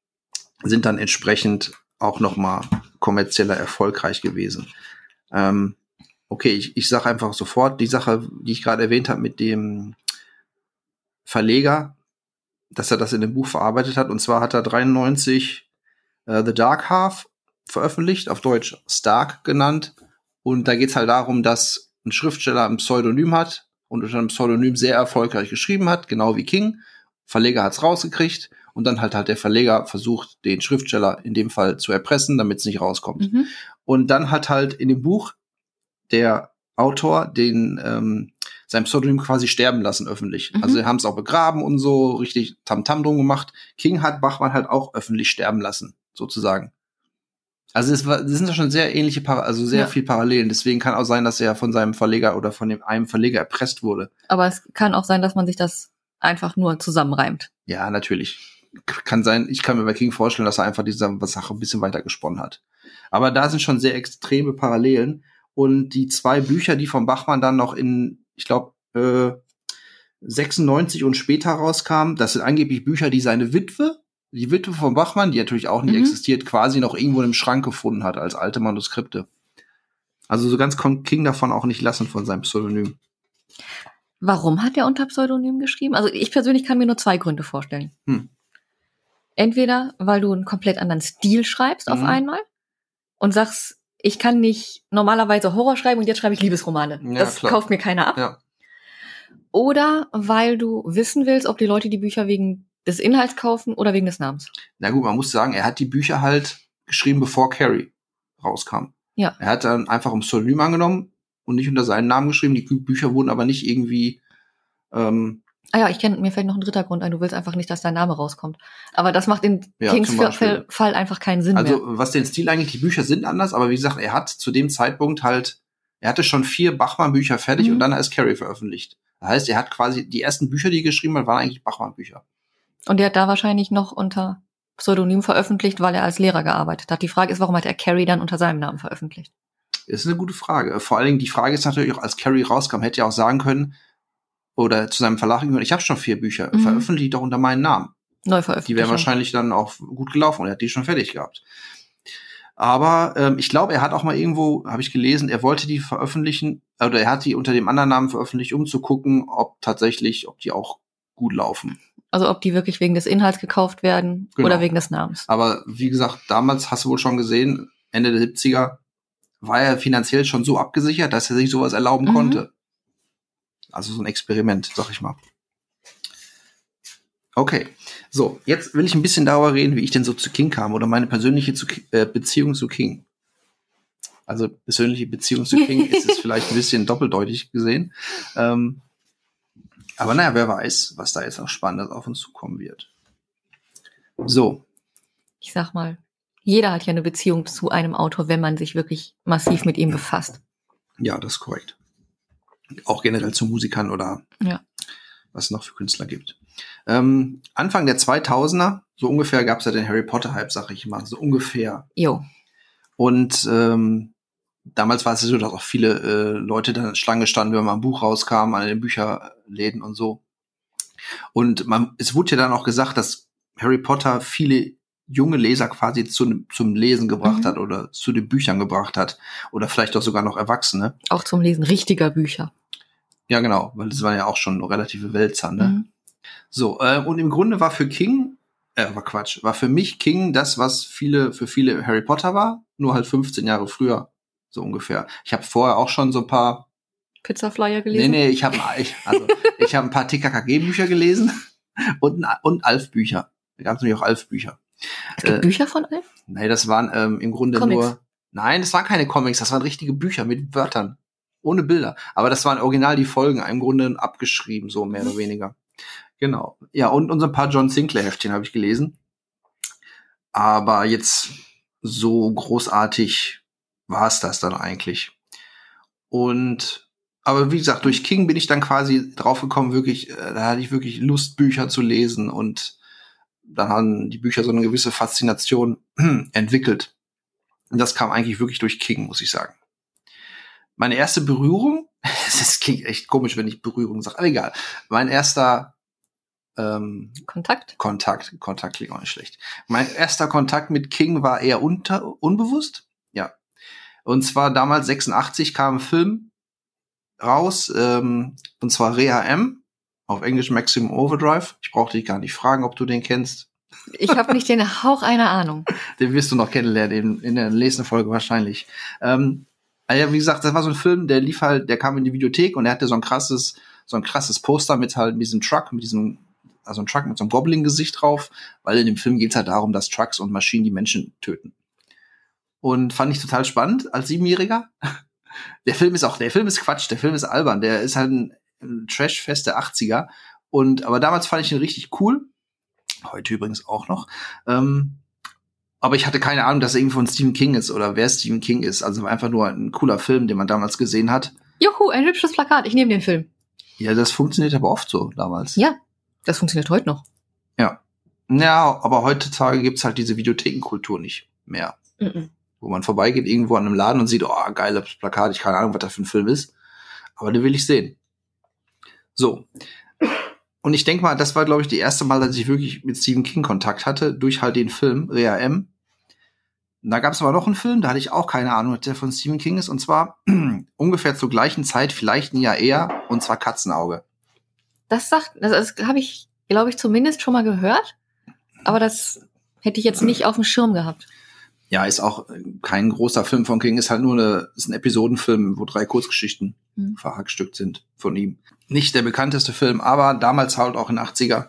sind dann entsprechend auch noch mal kommerzieller erfolgreich gewesen. Ähm, okay, ich, ich sage einfach sofort die Sache, die ich gerade erwähnt habe mit dem Verleger, dass er das in dem Buch verarbeitet hat. Und zwar hat er 93 äh, The Dark Half veröffentlicht, auf Deutsch Stark genannt. Und da geht's halt darum, dass ein Schriftsteller ein Pseudonym hat und unter einem Pseudonym sehr erfolgreich geschrieben hat, genau wie King. Verleger hat's rausgekriegt und dann halt halt der Verleger versucht, den Schriftsteller in dem Fall zu erpressen, damit es nicht rauskommt. Mhm. Und dann hat halt in dem Buch der Autor den ähm, sein Pseudonym quasi sterben lassen öffentlich. Mhm. Also sie haben es auch begraben und so richtig Tamtam drum gemacht. King hat Bachmann halt auch öffentlich sterben lassen, sozusagen. Also es, war, es sind ja schon sehr ähnliche, also sehr Ja. viel Parallelen. Deswegen kann auch sein, dass er von seinem Verleger oder von dem einem Verleger erpresst wurde. Aber es kann auch sein, dass man sich das einfach nur zusammenreimt. Ja, natürlich. Kann sein, ich kann mir bei King vorstellen, dass er einfach diese Sache ein bisschen weiter gesponnen hat. Aber da sind schon sehr extreme Parallelen. Und die zwei Bücher, die von Bachmann dann noch in, ich glaube, äh, 96 und später rauskamen, das sind angeblich Bücher, die seine Witwe, die Witwe von Bachmann, die natürlich auch nie Mhm. existiert, quasi noch irgendwo im Schrank gefunden hat als alte Manuskripte. Also so ganz kommt King davon auch nicht lassen von seinem Pseudonym. Warum hat er unter Pseudonym geschrieben? Also ich persönlich kann mir nur zwei Gründe vorstellen. Hm. Entweder, weil du einen komplett anderen Stil schreibst auf Mhm. einmal und sagst, ich kann nicht normalerweise Horror schreiben und jetzt schreibe ich Liebesromane. Ja, das klar. kauft mir keiner ab. Ja. Oder weil du wissen willst, ob die Leute die Bücher wegen des Inhalts kaufen oder wegen des Namens. Na gut, man muss sagen, er hat die Bücher halt geschrieben, bevor Carrie rauskam. Ja. Er hat dann einfach ein Pseudonym angenommen und nicht unter seinen Namen geschrieben. Die Bü- Bücher wurden aber nicht irgendwie, ähm, Ah ja, ich kenne, mir fällt noch ein dritter Grund ein. Du willst einfach nicht, dass dein Name rauskommt. Aber das macht in Ja, Kings Fall. Fall einfach keinen Sinn also mehr. was den Stil eigentlich, die Bücher sind anders, aber wie gesagt, er hat zu dem Zeitpunkt halt, er hatte schon vier Bachmann-Bücher fertig Mhm. und dann ist Carrie veröffentlicht. Das heißt, er hat quasi, die ersten Bücher, die er geschrieben hat, waren eigentlich Bachmann-Bücher. Und der hat da wahrscheinlich noch unter Pseudonym veröffentlicht, weil er als Lehrer gearbeitet hat. Die Frage ist, warum hat er Carrie dann unter seinem Namen veröffentlicht? Das ist eine gute Frage. Vor allen Dingen, die Frage ist natürlich auch, als Carrie rauskam, hätte er auch sagen können, oder zu seinem Verlag können, ich habe schon vier Bücher, Mhm. veröffentliche die doch unter meinen Namen. Neu Die veröffentlicht. wären wahrscheinlich dann auch gut gelaufen und er hat die schon fertig gehabt. Aber ähm, ich glaube, er hat auch mal irgendwo, habe ich gelesen, er wollte die veröffentlichen, oder er hat die unter dem anderen Namen veröffentlicht, um zu gucken, ob tatsächlich, ob die auch gut laufen. Also ob die wirklich wegen des Inhalts gekauft werden Genau. oder wegen des Namens. Aber wie gesagt, damals hast du wohl schon gesehen, Ende der 70er war er finanziell schon so abgesichert, dass er sich sowas erlauben Mhm. konnte. Also so ein Experiment, sag ich mal. Okay, so, jetzt will ich ein bisschen darüber reden, wie ich denn so zu King kam oder meine persönliche zu, äh, Beziehung zu King. Also persönliche Beziehung zu King ist es *laughs* vielleicht ein bisschen doppeldeutig gesehen. Ähm, aber naja, wer weiß, was da jetzt noch Spannendes auf uns zukommen wird. So, Ich sag mal, jeder hat ja eine Beziehung zu einem Autor, wenn man sich wirklich massiv mit ihm befasst. Ja, das ist korrekt. Auch generell zu Musikern oder Ja. was es noch für Künstler gibt. Ähm, Anfang der 2000er, so ungefähr gab es ja den Harry Potter-Hype, sag ich mal, so ungefähr. Jo. Und ähm, damals war es so, dass auch viele äh, Leute dann Schlange standen, wenn mal ein Buch rauskam, an den Bücherläden und so. Und man, es wurde ja dann auch gesagt, dass Harry Potter viele junge Leser quasi zu, zum Lesen gebracht Mhm. hat oder zu den Büchern gebracht hat. Oder vielleicht auch sogar noch Erwachsene. Auch zum Lesen richtiger Bücher. Ja, genau, weil das waren ja auch schon relative Wälzer, ne? Mhm. So, äh, und im Grunde war für King, äh, war Quatsch, war für mich King das, was viele, für viele Harry Potter war, nur halt 15 Jahre früher, so ungefähr. Ich habe vorher auch schon so ein paar, Pizza-Flyer nee, gelesen. nee, ich habe ich, also, *laughs* ich hab ein paar TKKG-Bücher gelesen *laughs* und, und Alf-Bücher. Da gab es nämlich auch Alf-Bücher. Es gibt äh, Bücher von Alf? Nee, das waren ähm, im Grunde Comics. nur, nein, das waren keine Comics, das waren richtige Bücher mit Wörtern. Ohne Bilder. Aber das waren original die Folgen, im Grunde abgeschrieben, so mehr oder weniger. Genau. Ja, und, und so ein paar John Sinclair-Heftchen habe ich gelesen. Aber jetzt so großartig war es das dann eigentlich. Und aber wie gesagt, durch King bin ich dann quasi draufgekommen, wirklich, äh, da hatte ich wirklich Lust, Bücher zu lesen und dann haben die Bücher so eine gewisse Faszination *clears throat* entwickelt. Und das kam eigentlich wirklich durch King, muss ich sagen. Meine erste Berührung, *laughs* das klingt echt komisch, wenn ich Berührung sage, aber egal. Mein erster ähm, Kontakt? Kontakt, Kontakt klingt auch nicht schlecht. Mein erster Kontakt mit King war eher unter, unbewusst. Ja. Und zwar damals 86 kam ein Film raus, ähm, und zwar Rea M. Auf Englisch Maximum Overdrive. Ich brauche dich gar nicht fragen, ob du den kennst. Ich habe nicht den *laughs* Hauch einer Ahnung. Den wirst du noch kennenlernen in, in der nächsten Folge wahrscheinlich. Ähm, ja, wie gesagt, das war so ein Film, der lief halt, der kam in die Videothek und er hatte so ein krasses, so ein krasses Poster mit halt diesem Truck, mit diesem, also ein Truck mit so einem Goblin-Gesicht drauf, weil in dem Film geht es halt darum, dass Trucks und Maschinen die Menschen töten. Und fand ich total spannend als Siebenjähriger. *laughs* Der Film ist auch, der Film ist Quatsch, der Film ist albern, der ist halt ein, ein Trash-Fest der 80er. Und, aber damals fand ich ihn richtig cool. Heute übrigens auch noch. Ähm, aber ich hatte keine Ahnung, dass er irgendwie von Stephen King ist oder wer Stephen King ist. Also einfach nur ein cooler Film, den man damals gesehen hat. Juhu, ein hübsches Plakat. Ich nehme den Film. Ja, das funktioniert aber oft so damals. Ja, das funktioniert heute noch. Ja, ja aber heutzutage gibt's halt diese Videothekenkultur nicht mehr. Mhm. Wo man vorbeigeht irgendwo an einem Laden und sieht, oh, geiles Plakat, ich keine Ahnung, was das für ein Film ist. Aber den will ich sehen. So. Und ich denke mal, das war, glaube ich, die erste Mal, dass ich wirklich mit Stephen King Kontakt hatte, durch halt den Film Rea M. Da gab es aber noch einen Film, da hatte ich auch keine Ahnung, der von Stephen King ist. Und zwar *clears throat* ungefähr zur gleichen Zeit, vielleicht ein Jahr eher, und zwar Katzenauge. Das sagt, das, das habe ich, glaube ich, zumindest schon mal gehört. Aber das hätte ich jetzt nicht auf dem Schirm gehabt. Ja, ist auch äh, kein großer Film von King, ist halt nur eine, ist ein Episodenfilm, wo drei Kurzgeschichten Mhm. verhackstückt sind von ihm. Nicht der bekannteste Film, aber damals halt auch in den 80er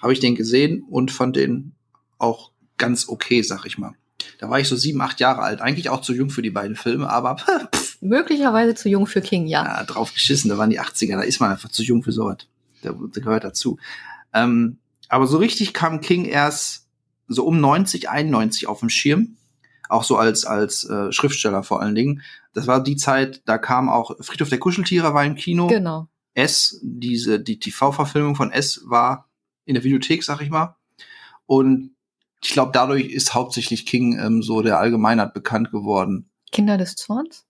habe ich den gesehen und fand den auch ganz okay, sag ich mal. Da war ich so sieben, acht Jahre alt. Eigentlich auch zu jung für die beiden Filme, aber *laughs* pff, Möglicherweise zu jung für King, ja. ja, drauf geschissen, da waren die 80er, da ist man einfach zu jung für sowas. Der, der gehört dazu. Ähm, aber so richtig kam King erst so um 90, 91 auf dem Schirm. Auch so als, als äh, Schriftsteller vor allen Dingen. Das war die Zeit, da kam auch Friedhof der Kuscheltiere war im Kino. Genau. S, diese, die TV-Verfilmung von S war in der Videothek, sag ich mal. Und ich glaube, dadurch ist hauptsächlich King ähm, so der Allgemeinheit bekannt geworden. Kinder des Zorns?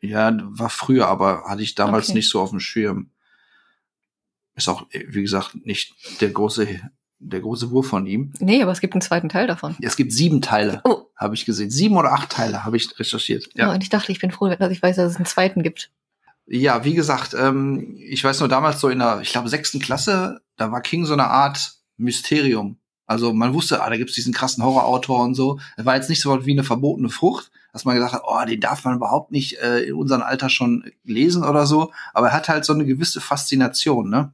Ja, war früher, aber hatte ich damals Okay. nicht so auf dem Schirm. Ist auch, wie gesagt, nicht der große, der große Wurf von ihm. Nee, aber es gibt einen zweiten Teil davon. Es gibt sieben Teile, Oh. habe ich gesehen. Sieben oder acht Teile habe ich recherchiert. Ja. Ja. und ich dachte, ich bin froh, dass ich weiß, dass es einen zweiten gibt. Ja, wie gesagt, ähm, ich weiß nur damals so in der, ich glaube, sechsten Klasse, da war King so eine Art Mysterium. Also man wusste, ah, da gibt's diesen krassen Horrorautor und so. Es war jetzt nicht so wie eine verbotene Frucht, dass man gesagt hat, oh, den darf man überhaupt nicht äh, in unserem Alter schon lesen oder so. Aber er hat halt so eine gewisse Faszination, ne?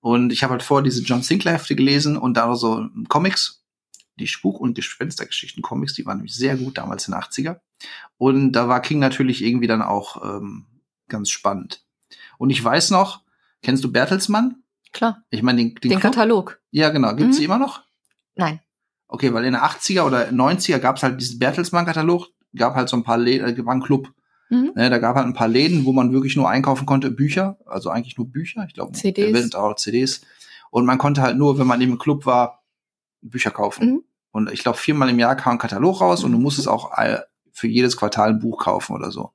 Und ich habe halt vorher diese John Sinclair Hefte gelesen und da so Comics, die Spuk- und Gespenstergeschichten-Comics, die waren nämlich sehr gut damals in den 80er. Und da war King natürlich irgendwie dann auch ähm, ganz spannend. Und ich weiß noch, kennst du Bertelsmann? Klar. Ich meine, den, Den, Katalog. Ja, genau. Gibt's Mhm. die immer noch? Nein. Okay, weil in den 80er oder 90er gab's halt diesen Bertelsmann-Katalog, gab halt so ein paar Läden, äh, war ein Club. Mhm. Ne, da gab halt ein paar Läden, wo man wirklich nur einkaufen konnte, Bücher, also eigentlich nur Bücher, ich glaube, CDs. auch CDs. Und man konnte halt nur, wenn man im Club war, Bücher kaufen. Mhm. Und ich glaube, viermal im Jahr kam ein Katalog raus und du musstest auch für jedes Quartal ein Buch kaufen oder so.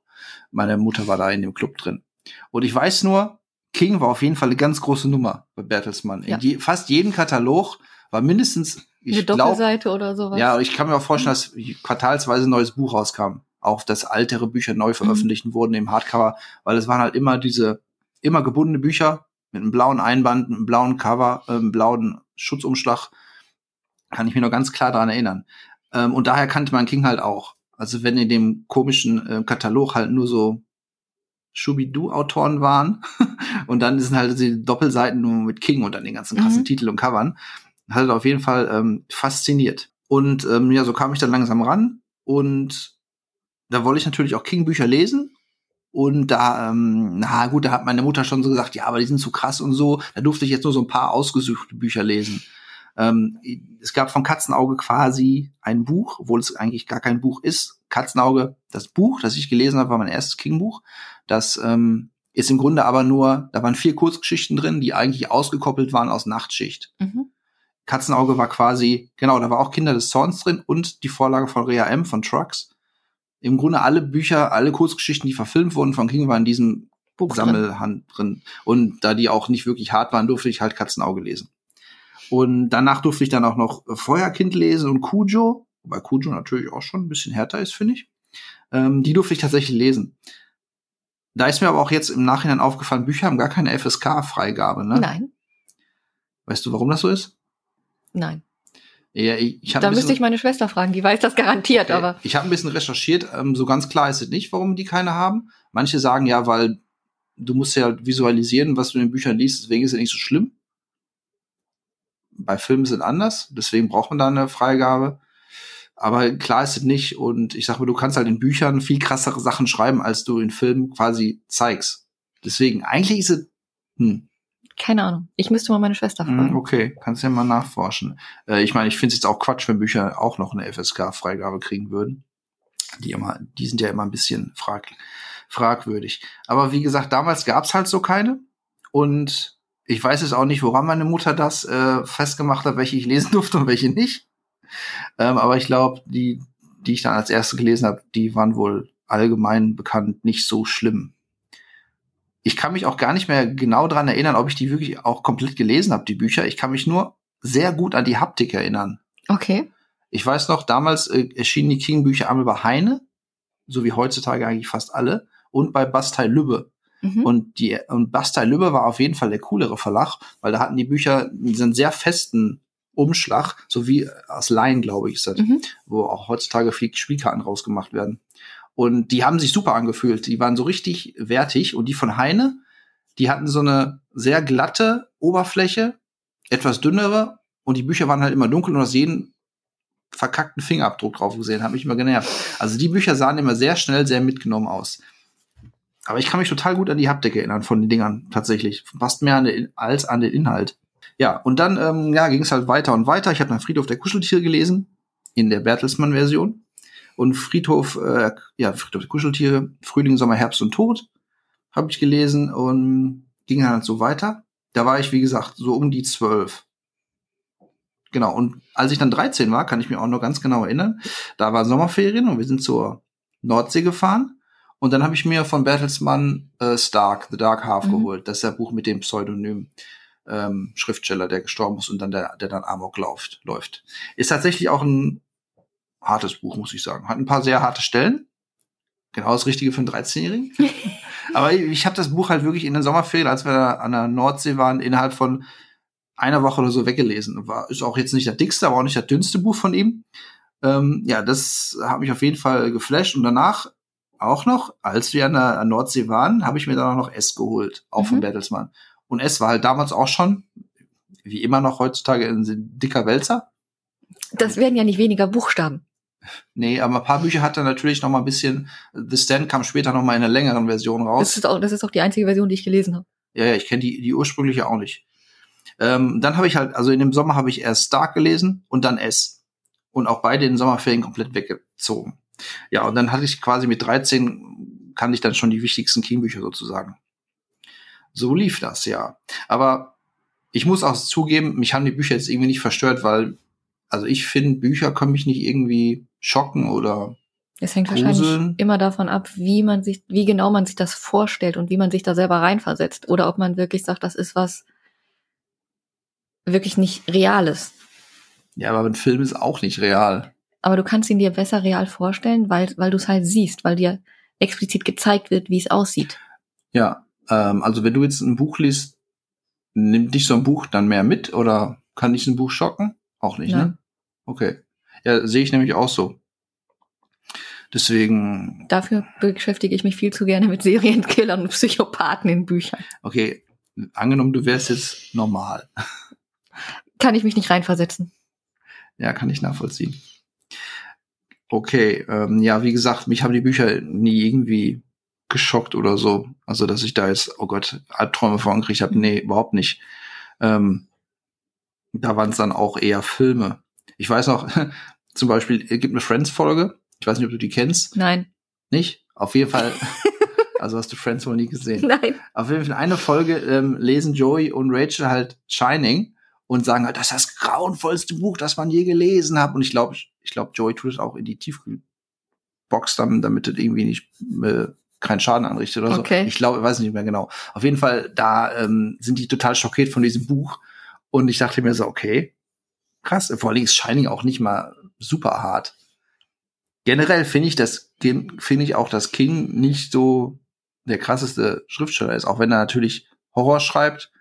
Meine Mutter war da in dem Club drin. Und ich weiß nur, King war auf jeden Fall eine ganz große Nummer bei Bertelsmann. Ja. In je, fast jedem Katalog war mindestens, Eine ich glaube, Doppelseite oder sowas. ja, ich kann mir auch vorstellen, dass quartalsweise ein neues Buch rauskam. Auch dass ältere Bücher neu veröffentlicht wurden im Hardcover, weil es waren halt immer diese immer gebundene Bücher mit einem blauen Einband, einem blauen Cover, einem blauen Schutzumschlag. Kann ich mich noch ganz klar daran erinnern. Ähm, und daher kannte man King halt auch. Also wenn in dem komischen äh, Katalog halt nur so Schubidu-Autoren waren *laughs* und dann sind halt die Doppelseiten nur mit King und dann den ganzen krassen Mhm. Titel und Covern, hat auf jeden Fall ähm, fasziniert. Und ähm, ja, so kam ich dann langsam ran und da wollte ich natürlich auch King-Bücher lesen. Und da, ähm, na gut, da hat meine Mutter schon so gesagt, ja, aber die sind zu krass und so. Da durfte ich jetzt nur so ein paar ausgesuchte Bücher lesen. Ähm, es gab von Katzenauge quasi ein Buch, obwohl es eigentlich gar kein Buch ist. Katzenauge, das Buch, das ich gelesen habe, war mein erstes King-Buch. Das ähm, ist im Grunde aber nur, da waren vier Kurzgeschichten drin, die eigentlich ausgekoppelt waren aus Nachtschicht. Mhm. Katzenauge war quasi, genau, da war auch Kinder des Zorns drin und die Vorlage von Rea M. von Trucks. Im Grunde alle Bücher, alle Kurzgeschichten, die verfilmt wurden von King, waren in diesem Buch drin. Sammelhand drin. Und da die auch nicht wirklich hart waren, durfte ich halt Katzenauge lesen. Und danach durfte ich dann auch noch Feuerkind lesen und Cujo, wobei Cujo natürlich auch schon ein bisschen härter ist, finde ich. Ähm, die durfte ich tatsächlich lesen. Da ist mir aber auch jetzt im Nachhinein aufgefallen, Bücher haben gar keine FSK-Freigabe. Ne? Nein, Weißt du, warum das so ist? nein. Ja, ich, ich Da müsste ich meine Schwester fragen, die weiß das garantiert, Okay. aber Ich habe ein bisschen recherchiert, ähm, so ganz klar ist es nicht, warum die keine haben. Manche sagen ja, weil du musst ja visualisieren, was du in den Büchern liest, deswegen ist es nicht so schlimm. Bei Filmen sind anders, deswegen braucht man da eine Freigabe. Aber klar ist es nicht und ich sag mal, du kannst halt in Büchern viel krassere Sachen schreiben, als du in Filmen quasi zeigst. Deswegen, eigentlich ist es, hm, keine Ahnung. Ich müsste mal meine Schwester fragen. hm, okay, kannst ja mal nachforschen. Äh, ich meine, ich finde es jetzt auch Quatsch, wenn Bücher auch noch eine FSK-Freigabe kriegen würden. Die immer, die sind ja immer ein bisschen frag, fragwürdig. Aber wie gesagt, damals gab's halt so keine. Und ich weiß jetzt auch nicht, woran meine Mutter das äh, festgemacht hat, welche ich lesen *laughs* durfte und welche nicht. Ähm, aber ich glaube, die, die ich dann als erste gelesen habe, die waren wohl allgemein bekannt nicht so schlimm. Ich kann mich auch gar nicht mehr genau dran erinnern, ob ich die wirklich auch komplett gelesen habe, die Bücher. Ich kann mich nur sehr gut an die Haptik erinnern. Okay. Ich weiß noch, damals äh, erschienen die King-Bücher einmal bei Heine, so wie heutzutage eigentlich fast alle, und bei Bastei Lübbe. Mhm. Und die und Bastei Lübbe war auf jeden Fall der coolere Verlag, weil da hatten die Bücher diesen sehr festen Umschlag, so wie aus Laien, glaube ich, ist das, Mhm. wo auch heutzutage viel Spielkarten rausgemacht werden. Und die haben sich super angefühlt. Die waren so richtig wertig. Und die von Heine, die hatten so eine sehr glatte Oberfläche, etwas dünnere. Und die Bücher waren halt immer dunkel und aus jedem verkackten Fingerabdruck drauf gesehen, hat mich immer genervt. Also die Bücher sahen immer sehr schnell, sehr mitgenommen aus. Aber ich kann mich total gut an die Haptik erinnern von den Dingern, tatsächlich. Fast mehr an den, als an den Inhalt. Ja, und dann ähm, ja, ging es halt weiter und weiter. Ich habe dann Friedhof der Kuscheltiere gelesen, in der Bertelsmann-Version. Und Friedhof, äh, ja, Friedhof der Kuscheltiere, Frühling, Sommer, Herbst und Tod habe ich gelesen und ging dann halt so weiter. Da war ich, wie gesagt, so um die zwölf. Genau, und als ich dann 13 war, kann ich mich auch noch ganz genau erinnern, da war Sommerferien und wir sind zur Nordsee gefahren. Und dann habe ich mir von Bertelsmann äh, Stark, The Dark Half Mhm. geholt. Das ist der Buch mit dem Pseudonym ähm, Schriftsteller, der gestorben ist und dann der, der dann Amok läuft, läuft. Ist tatsächlich auch ein hartes Buch, muss ich sagen. Hat ein paar sehr harte Stellen. Genau das Richtige für einen 13-Jährigen. *laughs* Aber ich, ich habe das Buch halt wirklich in den Sommerferien, als wir da an der Nordsee waren, innerhalb von einer Woche oder so weggelesen. War, ist auch jetzt nicht der dickste, aber auch nicht das dünnste Buch von ihm. Ähm, ja, das hat mich auf jeden Fall geflasht. Und danach auch noch, als wir an der Nordsee waren, habe ich mir dann auch noch S geholt, auch mhm. von Bertelsmann. Und S war halt damals auch schon, wie immer noch heutzutage, ein dicker Wälzer. Das werden ja nicht weniger Buchstaben. Nee, aber ein paar Bücher hat er natürlich noch mal ein bisschen. The Stand kam später noch mal in einer längeren Version raus. Das ist auch, das ist auch die einzige Version, die ich gelesen habe. Ja, ja, ich kenne die, die ursprüngliche auch nicht. Ähm, dann habe ich halt, also in dem Sommer habe ich erst Stark gelesen und dann S. Und auch beide in den Sommerferien komplett weggezogen. Ja, und dann hatte ich quasi mit 13 kann ich dann schon die wichtigsten King-Bücher sozusagen. So lief das, ja. Aber ich muss auch zugeben, mich haben die Bücher jetzt irgendwie nicht verstört, weil, also ich finde, Bücher können mich nicht irgendwie schocken oder es hängt gruseln. wahrscheinlich immer davon ab, wie man sich, wie genau man sich das vorstellt und wie man sich da selber reinversetzt. Oder ob man wirklich sagt, das ist was wirklich nicht Reales. Ja, aber ein Film ist auch nicht real. Aber du kannst ihn dir besser real vorstellen, weil, weil du es halt siehst, weil dir explizit gezeigt wird, wie es aussieht. Ja, ähm, also wenn du jetzt ein Buch liest, nimmt dich so ein Buch dann mehr mit oder kann dich ein Buch schocken? Auch nicht, Nein. ne? Okay. Ja, sehe ich nämlich auch so. Deswegen. Dafür beschäftige ich mich viel zu gerne mit Serienkillern und Psychopathen in Büchern. Okay, angenommen, du wärst jetzt normal. Kann ich mich nicht reinversetzen. Ja, kann ich nachvollziehen. Okay, ähm, ja, wie gesagt, mich haben die Bücher nie irgendwie geschockt oder so. Also, dass ich da jetzt, oh Gott, Albträume von gekriegt habe. Nee, überhaupt nicht. Ähm, da waren es dann auch eher Filme. Ich weiß noch, *laughs* zum Beispiel, es gibt eine Friends-Folge. Ich weiß nicht, ob du die kennst. Nein. Nicht? Auf jeden Fall. *laughs* also hast du Friends wohl nie gesehen. Nein. Auf jeden Fall eine Folge ähm, lesen Joey und Rachel halt Shining und sagen halt, das ist das grauenvollste Buch, das man je gelesen hat. Und ich glaube, ich glaube, Joey tut es auch in die Tiefkühlbox, damit, damit das irgendwie nicht äh, keinen Schaden anrichtet oder okay. so. Ich glaube, weiß nicht mehr genau. Auf jeden Fall, da ähm, sind die total schockiert von diesem Buch. Und ich dachte mir so, okay, krass. Vor allem ist Shining auch nicht mal super hart. Generell finde ich das, finde ich auch, dass King nicht so der krasseste Schriftsteller ist, auch wenn er natürlich Horror schreibt.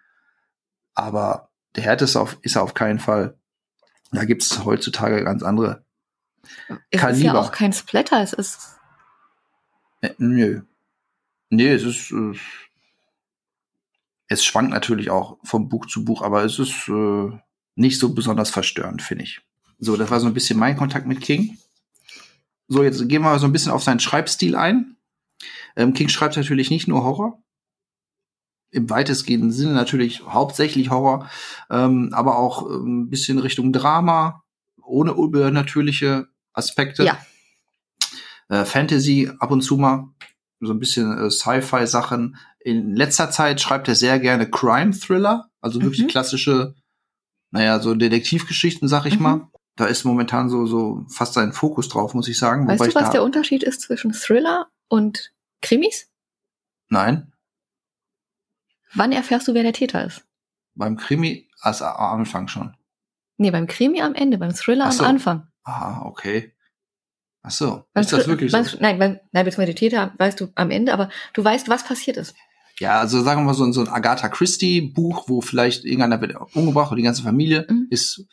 Aber der härteste auf, ist er auf keinen Fall. Da gibt es heutzutage ganz andere es Kaliber. ist ja auch kein Splatter, es ist. Äh, nö. Nee, es ist. Äh, es schwankt natürlich auch vom Buch zu Buch, aber es ist äh, nicht so besonders verstörend, finde ich. So, das war so ein bisschen mein Kontakt mit King. So, jetzt gehen wir mal so ein bisschen auf seinen Schreibstil ein. Ähm, King schreibt natürlich nicht nur Horror. Im weitestgehenden Sinne natürlich hauptsächlich Horror, ähm, aber auch ähm, ein bisschen Richtung Drama, ohne übernatürliche Aspekte. Ja. Äh, Fantasy ab und zu mal, so ein bisschen äh, Sci-Fi-Sachen. In letzter Zeit schreibt er sehr gerne Crime-Thriller, also wirklich mhm. klassische, naja, so Detektivgeschichten, sag ich mhm. mal. Da ist momentan so, so fast sein Fokus drauf, muss ich sagen. Weißt du, was der Unterschied ist zwischen Thriller und Krimis? Nein. Wann erfährst du, wer der Täter ist? Beim Krimi, also am Anfang schon. Nee, beim Krimi am Ende, beim Thriller so. am Anfang. Ah, okay. Ach so. Beim ist das wirklich so? Nein, beim, nein, beziehungsweise Täter weißt du am Ende, aber du weißt, was passiert ist. Ja, also sagen wir mal so, ein, so ein Agatha Christie Buch, wo vielleicht irgendeiner wird umgebracht und die ganze Familie mhm. ist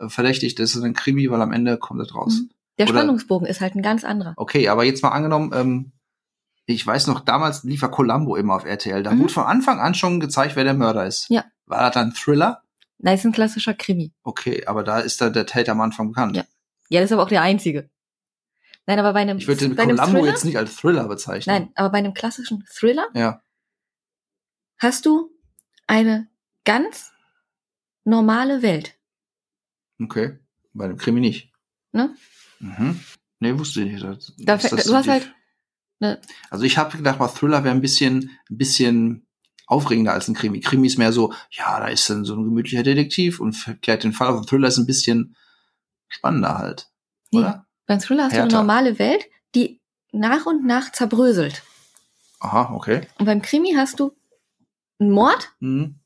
äh, verdächtig. Das ist ein Krimi, weil am Ende kommt das raus. Mhm. Der Oder, Spannungsbogen ist halt ein ganz anderer. Okay, aber jetzt mal angenommen, ähm, ich weiß noch, damals lief er Columbo immer auf RTL. Da mhm. wurde von Anfang an schon gezeigt, wer der Mörder ist. Ja. War das dann Thriller? Nein, ist ein klassischer Krimi. Okay, aber da ist da der Täter am Anfang bekannt. Ja. Ja, das ist aber auch der einzige. Nein, aber bei einem Ich würde den Columbo jetzt nicht als Thriller bezeichnen. Nein, aber bei einem klassischen Thriller ja. hast du eine ganz normale Welt. Okay, bei einem Krimi nicht. Ne? Mhm. Nee, wusste ich nicht. Das, da, das du hast halt ne. Also ich habe gedacht, mal Thriller wäre ein bisschen, ein bisschen aufregender als ein Krimi. Krimi ist mehr so, ja, da ist dann so ein gemütlicher Detektiv und klärt den Fall. Aber Thriller ist ein bisschen spannender halt. Nee. Oder? Beim Thriller hast Härter. du eine normale Welt, die nach und nach zerbröselt. Aha, okay. Und beim Krimi hast du einen Mord mhm.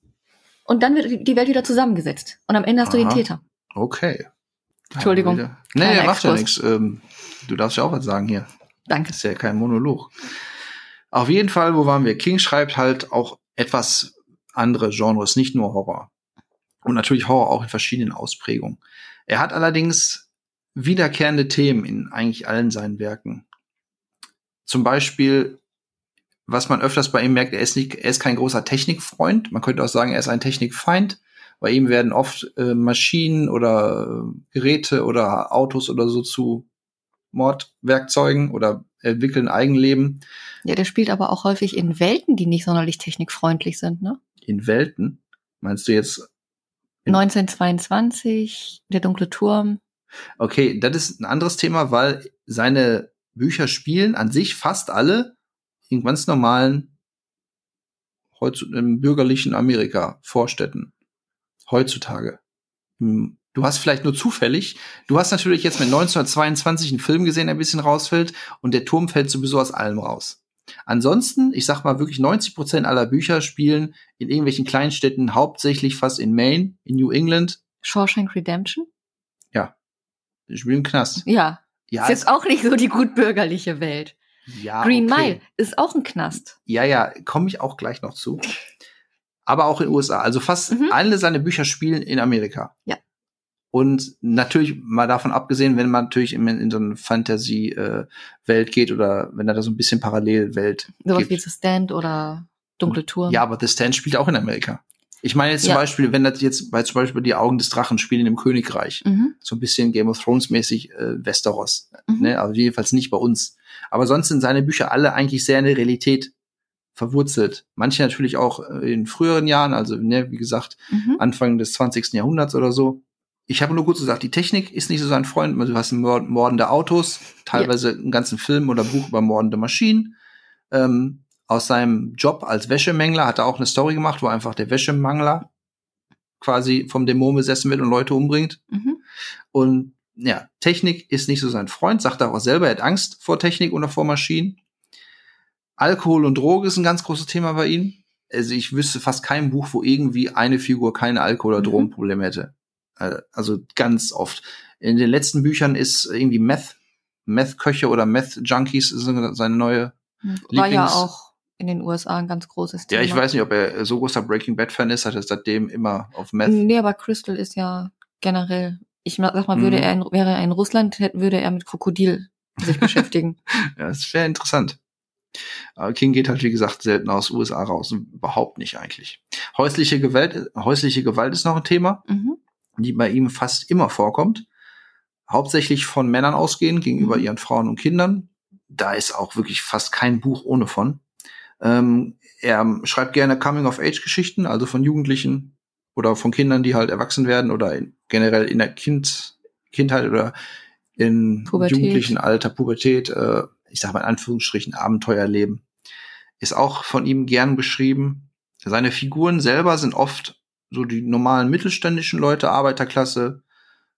und dann wird die Welt wieder zusammengesetzt. Und am Ende hast Aha. du den Täter. Okay. Entschuldigung. Nee, macht ja nichts. Ähm, du darfst ja auch was sagen hier. Danke. Das ist ja kein Monolog. Auf jeden Fall, wo waren wir? King schreibt halt auch etwas andere Genres, nicht nur Horror. Und natürlich Horror auch in verschiedenen Ausprägungen. Er hat allerdings wiederkehrende Themen in eigentlich allen seinen Werken. Zum Beispiel, was man öfters bei ihm merkt, er ist nicht, er ist kein großer Technikfreund. Man könnte auch sagen, er ist ein Technikfeind. Bei ihm werden oft äh, Maschinen oder äh, Geräte oder Autos oder so zu Mordwerkzeugen oder entwickeln Eigenleben. Ja, der spielt aber auch häufig in Welten, die nicht sonderlich technikfreundlich sind, ne? In Welten? Meinst du jetzt? 1922, der dunkle Turm. Okay, das ist ein anderes Thema, weil seine Bücher spielen an sich fast alle in ganz normalen im bürgerlichen Amerika, Vorstädten. Heutzutage. Du hast vielleicht nur zufällig, du hast natürlich jetzt mit 1922 einen Film gesehen, der ein bisschen rausfällt und der Turm fällt sowieso aus allem raus. Ansonsten, ich sag mal wirklich 90 Prozent aller Bücher spielen in irgendwelchen Kleinstädten, hauptsächlich fast in Maine, in New England. Shawshank Redemption? Ja. Spielen im Knast. Ja. ja ist jetzt auch nicht so die gut bürgerliche Welt. Ja, Green okay. Mile ist auch ein Knast. Ja, ja, komme ich auch gleich noch zu. *laughs* Aber auch in den USA. Also fast mhm. alle seine Bücher spielen in Amerika. Ja. Und natürlich mal davon abgesehen, wenn man natürlich in, in so eine Fantasy-Welt äh, geht oder wenn da so ein bisschen Parallelwelt Sowas wie The Stand oder Dunkle Turm. Ja, aber The Stand spielt auch in Amerika. Ich meine jetzt zum Ja. Beispiel, wenn das jetzt bei zum Beispiel die Augen des Drachen spielen im Königreich, Mhm. so ein bisschen Game of Thrones mäßig äh, Westeros, Mhm. ne? Also jedenfalls nicht bei uns. Aber sonst sind seine Bücher alle eigentlich sehr in der Realität verwurzelt. Manche natürlich auch äh, in früheren Jahren, also ne, wie gesagt Mhm. Anfang des 20. Jahrhunderts oder so. Ich habe nur kurz gesagt, die Technik ist nicht so sein Freund. Also Du hast mord- mordende Autos, teilweise einen ganzen Film oder Buch über mordende Maschinen. Ähm, aus seinem Job als Wäschemängler hat er auch eine Story gemacht, wo einfach der Wäschemangler quasi vom Dämon besessen wird und Leute umbringt. Mhm. Und ja, Technik ist nicht so sein Freund, sagt er auch selber, er hat Angst vor Technik oder vor Maschinen. Alkohol und Droge ist ein ganz großes Thema bei ihm. Also ich wüsste fast kein Buch, wo irgendwie eine Figur keine Alkohol- oder Mhm. Drogenprobleme hätte. Äh, Also ganz oft. In den letzten Büchern ist irgendwie Meth, Meth-Köche oder Meth-Junkies seine neue. War ja Lieblings- auch in den USA ein ganz großes Thema. Ja, ich weiß nicht, ob er so großer Breaking Bad-Fan ist, hat er seitdem immer auf Meth. Nee, aber Crystal ist ja generell, ich sag mal, würde Mhm. er in, wäre er in Russland, würde er mit Krokodil sich *laughs* beschäftigen. Ja, das sehr interessant. Aber King geht halt, wie gesagt, selten aus USA raus. Überhaupt nicht eigentlich. Häusliche Gewalt, häusliche Gewalt ist noch ein Thema, Mhm. die bei ihm fast immer vorkommt. Hauptsächlich von Männern ausgehen gegenüber Mhm. ihren Frauen und Kindern. Da ist auch wirklich fast kein Buch ohne von. Ähm, er schreibt gerne Coming-of-Age-Geschichten, also von Jugendlichen oder von Kindern, die halt erwachsen werden oder in, generell in der kind, Kindheit oder in Pubertät. jugendlichen Alter, Pubertät, äh, ich sag mal in Anführungsstrichen Abenteuerleben. Ist auch von ihm gern beschrieben. Seine Figuren selber sind oft so die normalen mittelständischen Leute, Arbeiterklasse,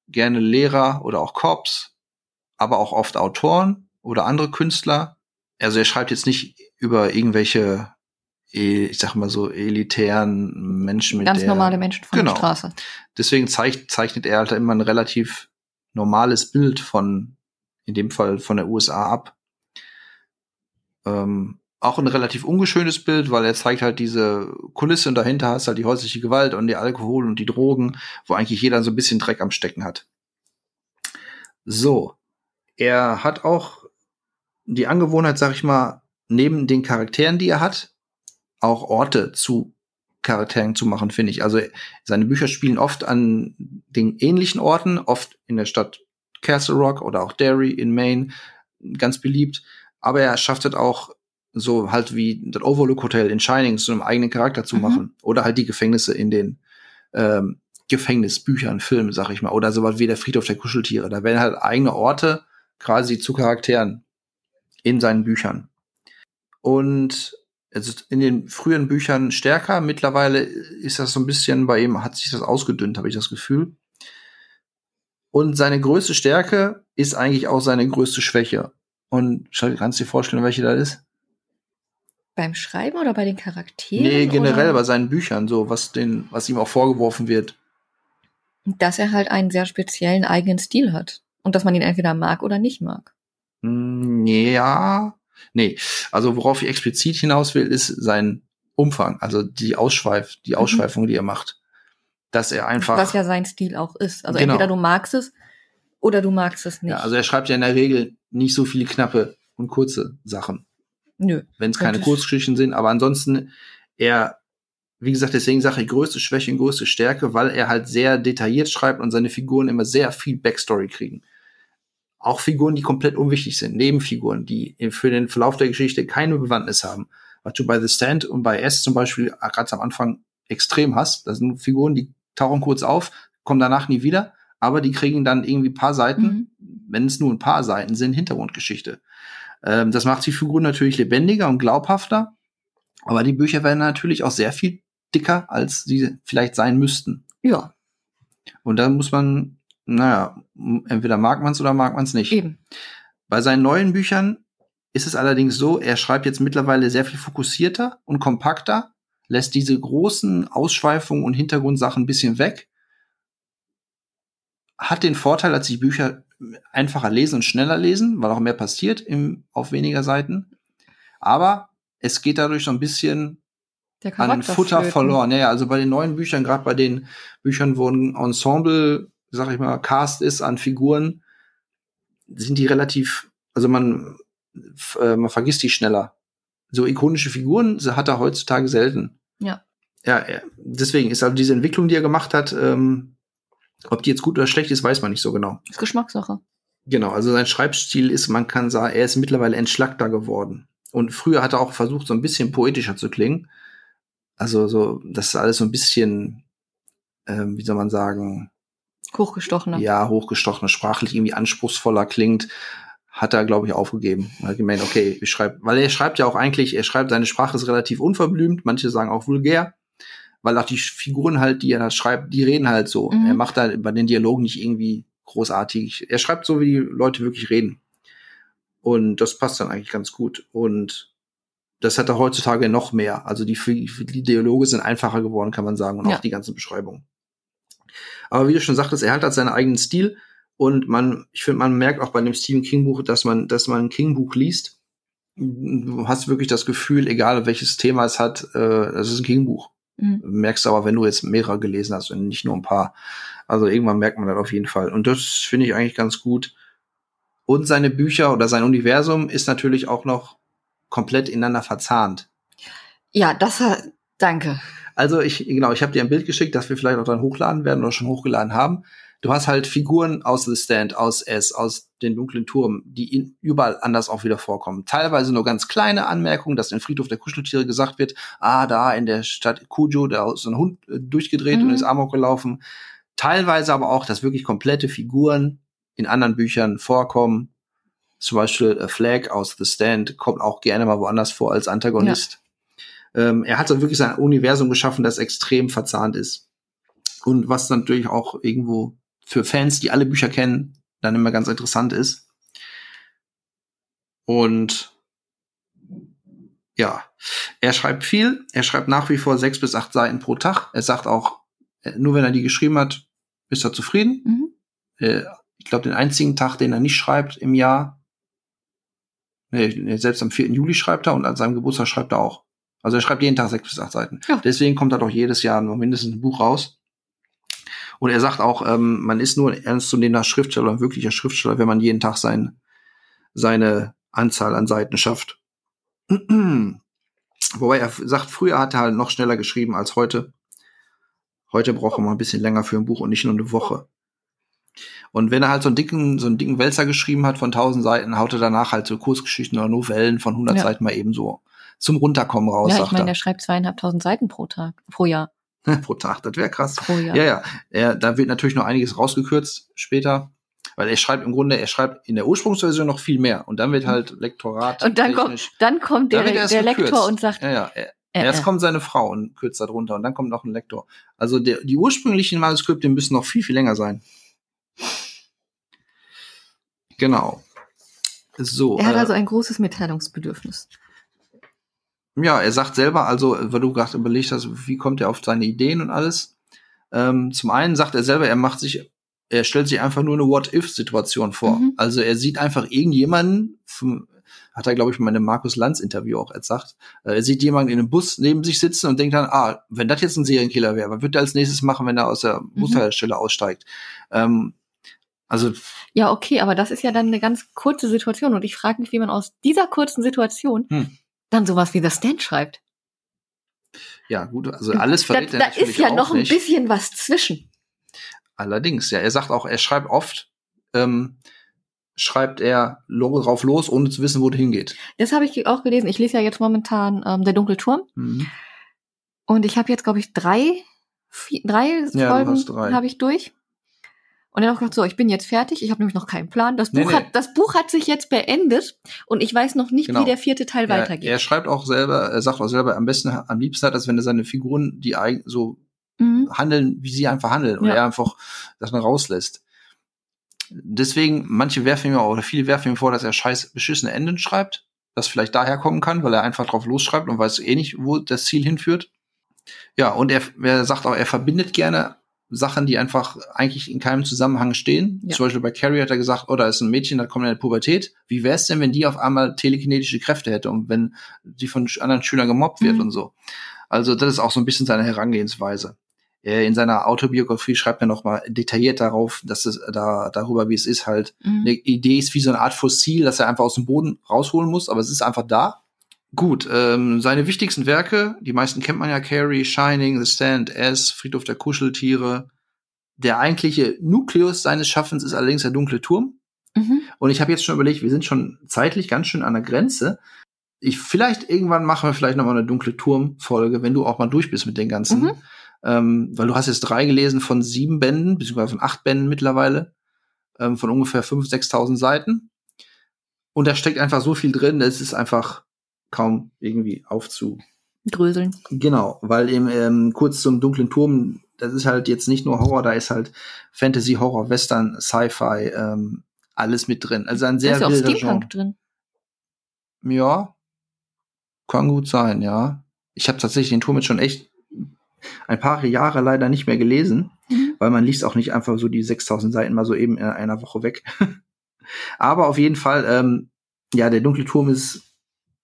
gerne Lehrer oder auch Cops, aber auch oft Autoren oder andere Künstler. Also er schreibt jetzt nicht über irgendwelche, eh, ich sag mal so, elitären Menschen mit Ganz der, normale Menschen von Genau. der Straße. Deswegen zeich, zeichnet er halt immer ein relativ normales Bild von, in dem Fall von der USA ab. Ähm, auch ein relativ ungeschönes Bild, weil er zeigt halt diese Kulisse und dahinter hast halt die häusliche Gewalt und die Alkohol und die Drogen, wo eigentlich jeder so ein bisschen Dreck am Stecken hat. So. Er hat auch die Angewohnheit, sag ich mal, neben den Charakteren, die er hat, auch Orte zu Charakteren zu machen, finde ich. Also seine Bücher spielen oft an den ähnlichen Orten, oft in der Stadt Castle Rock oder auch Derry in Maine, ganz beliebt. Aber er schafft es auch so halt wie das Overlook Hotel in Shining zu einem eigenen Charakter zu Mhm. machen. Oder halt die Gefängnisse in den ähm, Gefängnisbüchern, Filmen, sag ich mal. Oder sowas wie der Friedhof der Kuscheltiere. Da werden halt eigene Orte quasi zu Charakteren in seinen Büchern. Und es ist in den frühen Büchern stärker. Mittlerweile ist das so ein bisschen bei ihm, hat sich das ausgedünnt, habe ich das Gefühl. Und seine größte Stärke ist eigentlich auch seine größte Schwäche. Und kannst du dir vorstellen, welche das ist? Beim Schreiben oder bei den Charakteren? Nee, generell oder? bei seinen Büchern, so, was den, was ihm auch vorgeworfen wird. Dass er halt einen sehr speziellen eigenen Stil hat. Und dass man ihn entweder mag oder nicht mag. Hm, ja. Nee, also worauf ich explizit hinaus will, ist sein Umfang, also die Ausschweif, die Mhm. Ausschweifung, die er macht. Dass er einfach. Was ja sein Stil auch ist. Also Genau. entweder du magst es oder du magst es nicht. ja, also er schreibt ja in der Regel nicht so viele knappe und kurze Sachen, Nö. wenn es keine. Kurzgeschichten sind, aber ansonsten er, wie gesagt, deswegen sage ich größte Schwäche und größte Stärke, weil er halt sehr detailliert schreibt und seine Figuren immer sehr viel Backstory kriegen. Auch Figuren, die komplett unwichtig sind, Nebenfiguren, die für den Verlauf der Geschichte keine Bewandtnis haben. Was du bei The Stand und bei S zum Beispiel gerade am Anfang extrem hast. Das sind Figuren, die tauchen kurz auf, kommen danach nie wieder, aber die kriegen dann irgendwie ein paar Seiten, Mhm. wenn es nur ein paar Seiten sind, Hintergrundgeschichte. Ähm, das macht die Figuren natürlich lebendiger und glaubhafter, aber die Bücher werden natürlich auch sehr viel dicker, als sie vielleicht sein müssten. Ja, Und da muss man, naja, entweder mag man es oder mag man es nicht. eben. Bei seinen neuen Büchern ist es allerdings so, er schreibt jetzt mittlerweile sehr viel fokussierter und kompakter, lässt diese großen Ausschweifungen und Hintergrundsachen ein bisschen weg, hat den Vorteil, dass sich Bücher einfacher lesen und schneller lesen, weil auch mehr passiert im, auf weniger Seiten. Aber es geht dadurch so ein bisschen an Futter flöten. verloren. Ja, ja, also bei den neuen Büchern, gerade bei den Büchern, wo ein Ensemble, sag ich mal, Cast ist an Figuren, sind die relativ, also man, äh, man vergisst die schneller. So ikonische Figuren hat er heutzutage selten. Ja. Ja, deswegen ist also diese Entwicklung, die er gemacht hat, ähm, ob die jetzt gut oder schlecht ist, weiß man nicht so genau. Ist Geschmackssache. Genau, also sein Schreibstil ist, man kann sagen, er ist mittlerweile entschlackter geworden. Und früher hat er auch versucht, so ein bisschen poetischer zu klingen. Also so, das ist alles so ein bisschen, ähm, wie soll man sagen, Hochgestochener. ja, hochgestochener, sprachlich irgendwie anspruchsvoller klingt, hat er, glaube ich, aufgegeben. Er hat gemeint, okay, ich schreibe, weil er schreibt ja auch eigentlich, er schreibt, seine Sprache ist relativ unverblümt, manche sagen auch vulgär, weil auch die Figuren halt, die er da schreibt, die reden halt so. Mhm. Er macht da bei den Dialogen nicht irgendwie großartig. Er schreibt so, wie die Leute wirklich reden. Und das passt dann eigentlich ganz gut. Und das hat er heutzutage noch mehr. Also die, die Dialoge sind einfacher geworden, kann man sagen, und Ja. auch die ganzen Beschreibungen. Aber wie du schon sagtest, er hat halt seinen eigenen Stil und man, ich finde, man merkt auch bei dem Stephen King Buch, dass man, dass man ein King Buch liest. Du hast wirklich das Gefühl, egal welches Thema es hat, äh, das ist ein King Buch. Mhm. Merkst aber, wenn du jetzt mehrere gelesen hast und nicht nur ein paar. Also irgendwann merkt man das auf jeden Fall. Und das finde ich eigentlich ganz gut. Und seine Bücher oder sein Universum ist natürlich auch noch komplett ineinander verzahnt. Ja, das hat, danke. Also ich, genau, ich habe dir ein Bild geschickt, das wir vielleicht auch dann hochladen werden oder schon hochgeladen haben. Du hast halt Figuren aus The Stand, aus S, aus den dunklen Turm, die in, überall anders auch wieder vorkommen. Teilweise nur ganz kleine Anmerkungen, dass in Friedhof der Kuscheltiere gesagt wird, ah, da in der Stadt Kujo, da ist ein Hund äh, durchgedreht Mhm. und ist Amok gelaufen. Teilweise aber auch, dass wirklich komplette Figuren in anderen Büchern vorkommen. Zum Beispiel äh, Flag aus The Stand kommt auch gerne mal woanders vor als Antagonist. Ähm, er hat so wirklich sein Universum geschaffen, das extrem verzahnt ist. Und was natürlich auch irgendwo für Fans, die alle Bücher kennen, dann immer ganz interessant ist. Und ja, er schreibt viel. Er schreibt nach wie vor sechs bis acht Seiten pro Tag. Er sagt auch, äh, nur wenn er die geschrieben hat, ist er zufrieden. Mhm. Äh, ich glaube, den einzigen Tag, den er nicht schreibt im Jahr, nee, selbst am 4. Juli schreibt er und an seinem Geburtstag schreibt er auch. Also er schreibt jeden Tag sechs bis acht Seiten. Ja. Deswegen kommt da doch jedes Jahr nur mindestens ein Buch raus. Und er sagt auch, ähm, man ist nur ein ernstzunehmender Schriftsteller, ein wirklicher Schriftsteller, wenn man jeden Tag sein, seine Anzahl an Seiten schafft. *clears throat* Wobei er sagt, früher hat er halt noch schneller geschrieben als heute. Heute braucht er mal ein bisschen länger für ein Buch und nicht nur eine Woche. Und wenn er halt so einen dicken, so einen dicken Wälzer geschrieben hat von 1000 Seiten, haut er danach halt so Kurzgeschichten oder Novellen von 100 Ja. Seiten mal eben so zum Runterkommen raus, Ja, ich meine, er. schreibt zweieinhalbtausend Seiten pro Tag, pro Jahr, Pro Tag, das wäre krass. Jahr. Ja, ja. Er, da wird natürlich noch einiges rausgekürzt später. Weil er schreibt im Grunde, er schreibt in der Ursprungsversion noch viel mehr. Und dann wird halt Lektorat. Und dann kommt, dann kommt der, der gekürzt. Lektor und sagt, Ja, ja. Er, äh, erst äh. kommt seine Frau und kürzt da drunter. Und dann kommt noch ein Lektor. Also der, die ursprünglichen Manuskripte müssen noch viel, viel länger sein. Genau. So. er hat äh, also ein großes Mitteilungsbedürfnis. Ja, er sagt selber, also, weil du gerade überlegt hast, wie kommt er auf seine Ideen und alles. Ähm, zum einen sagt er selber, er macht sich, er stellt sich einfach nur eine What-If-Situation vor. Mhm. Also er sieht einfach irgendjemanden, vom, Hat er, glaube ich, in meinem Markus Lanz-Interview auch gesagt. Äh, er sieht jemanden in einem Bus neben sich sitzen und denkt dann, ah, wenn das jetzt ein Serienkiller wäre, was wird er als nächstes machen, wenn er aus der Mhm. Bushaltestelle aussteigt? Ähm, also, Ja, okay, aber das ist ja dann eine ganz kurze Situation und ich frage mich, wie man aus dieser kurzen Situation Hm. Dann sowas wie The Stand schreibt. ja, gut, also alles Da, verrät er da natürlich ist ja noch ein nicht. bisschen was zwischen. Allerdings, ja, er sagt auch, er schreibt oft, ähm, schreibt er drauf los, ohne zu wissen, wo es hingeht. Das habe ich auch gelesen. Ich lese ja jetzt momentan ähm, Der dunkle Turm Mhm. und ich habe jetzt, glaube ich, drei, vier, drei du Folgen habe ich durch. Und dann habe ich gedacht, so, ich bin jetzt fertig. Ich habe nämlich noch keinen Plan. Das Nee, Buch, nee. Hat, das Buch hat sich jetzt beendet und ich weiß noch nicht, Genau. wie der vierte Teil Er, weitergeht. er schreibt auch selber, er sagt auch selber, am besten, am liebsten hat, als wenn er seine Figuren, die so mhm. handeln, wie sie einfach handeln und Ja. er einfach das dann rauslässt. Deswegen, manche werfen ihm auch, oder viele werfen ihm vor, dass er scheiß beschissene Enden schreibt, das vielleicht daher kommen kann, weil er einfach drauf losschreibt und weiß eh nicht, wo das Ziel hinführt. Ja, und er, er sagt auch, er verbindet gerne Sachen, die einfach eigentlich in keinem Zusammenhang stehen. Ja. Zum Beispiel bei Carrie hat er gesagt, oh, da ist ein Mädchen, da kommt in der Pubertät. Wie wäre es denn, wenn die auf einmal telekinetische Kräfte hätte und wenn die von anderen Schülern gemobbt wird Mhm. und so. Also das ist auch so ein bisschen seine Herangehensweise. Er in seiner Autobiografie schreibt er noch mal detailliert darauf, dass es da darüber, wie es ist, halt Mhm. eine Idee ist wie so eine Art Fossil, das er einfach aus dem Boden rausholen muss, aber es ist einfach da. Gut, ähm, seine wichtigsten Werke, die meisten kennt man ja, Carrie, Shining, The Stand, S, Friedhof der Kuscheltiere. Der eigentliche Nukleus seines Schaffens ist allerdings der dunkle Turm. Mhm. Und ich habe jetzt schon überlegt, wir sind schon zeitlich ganz schön an der Grenze. Ich vielleicht irgendwann machen wir vielleicht noch mal eine dunkle Turm-Folge, wenn du auch mal durch bist mit den ganzen. Mhm. Ähm, weil du hast jetzt drei gelesen von sieben Bänden, beziehungsweise von acht Bänden mittlerweile, ähm, von ungefähr 5.000, 6.000 Seiten. Und da steckt einfach so viel drin, es ist einfach kaum irgendwie aufzu. Dröseln. Genau, weil eben ähm, kurz zum dunklen Turm, das ist halt jetzt nicht nur Horror, da ist halt Fantasy, Horror, Western, Sci-Fi, ähm, alles mit drin. Also ein Da sehr ist ja auch Steampunk drin. Ja, kann gut sein, ja. Ich habe tatsächlich den Turm jetzt schon echt ein paar Jahre leider nicht mehr gelesen, Mhm. weil man liest auch nicht einfach so die 6000 Seiten mal so eben in einer Woche weg. *laughs* Aber auf jeden Fall, ähm, ja, der dunkle Turm ist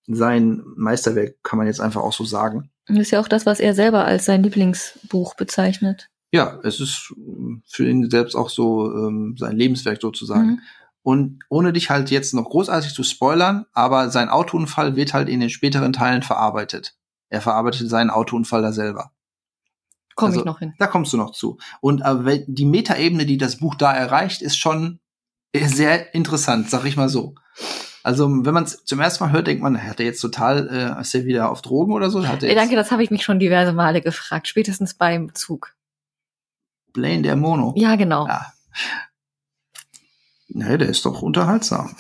sein Meisterwerk, kann man jetzt einfach auch so sagen. Das ist ja auch das, was er selber als sein Lieblingsbuch bezeichnet. Ja, es ist ähm, für ihn selbst auch so ähm, sein Lebenswerk sozusagen. Mhm. Und ohne dich halt jetzt noch großartig zu spoilern, aber sein Autounfall wird halt in den späteren Teilen verarbeitet. Er verarbeitet seinen Autounfall da selber. Komme Also- ich noch hin. Da kommst du noch zu. Und äh, die Metaebene, die das Buch da erreicht, ist schon sehr interessant, sag ich mal so. Also, wenn man es zum ersten Mal hört, denkt man, hat er jetzt total, äh, ist er wieder auf Drogen oder so? Hat er danke, das habe ich mich schon diverse Male gefragt, spätestens beim Zug. Blaine der Mono? Ja, genau. Ja. Nee, der ist doch unterhaltsam.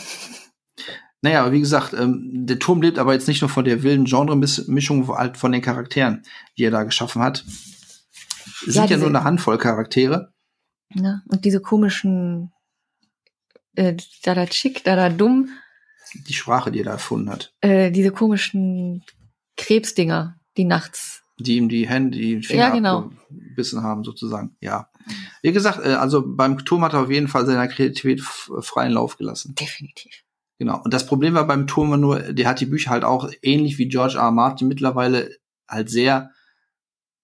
Naja, aber wie gesagt, ähm, der Turm lebt aber jetzt nicht nur von der wilden Genre-Mischung, halt von den Charakteren, die er da geschaffen hat. Es Ja, sind ja nur eine Handvoll Charaktere. Ne? Und diese komischen äh, da da chick, da da dumm, Die Sprache, die er da erfunden hat. äh, diese komischen Krebsdinger, die nachts. Die ihm die Hände, die Finger Ja, genau. abgebissen haben, sozusagen. Ja. Wie gesagt, äh, also beim Turm hat er auf jeden Fall seiner Kreativität freien Lauf gelassen. Definitiv. Genau. Und das Problem war beim Turm war nur, der hat die Bücher halt auch ähnlich wie George R. R. Martin mittlerweile halt sehr,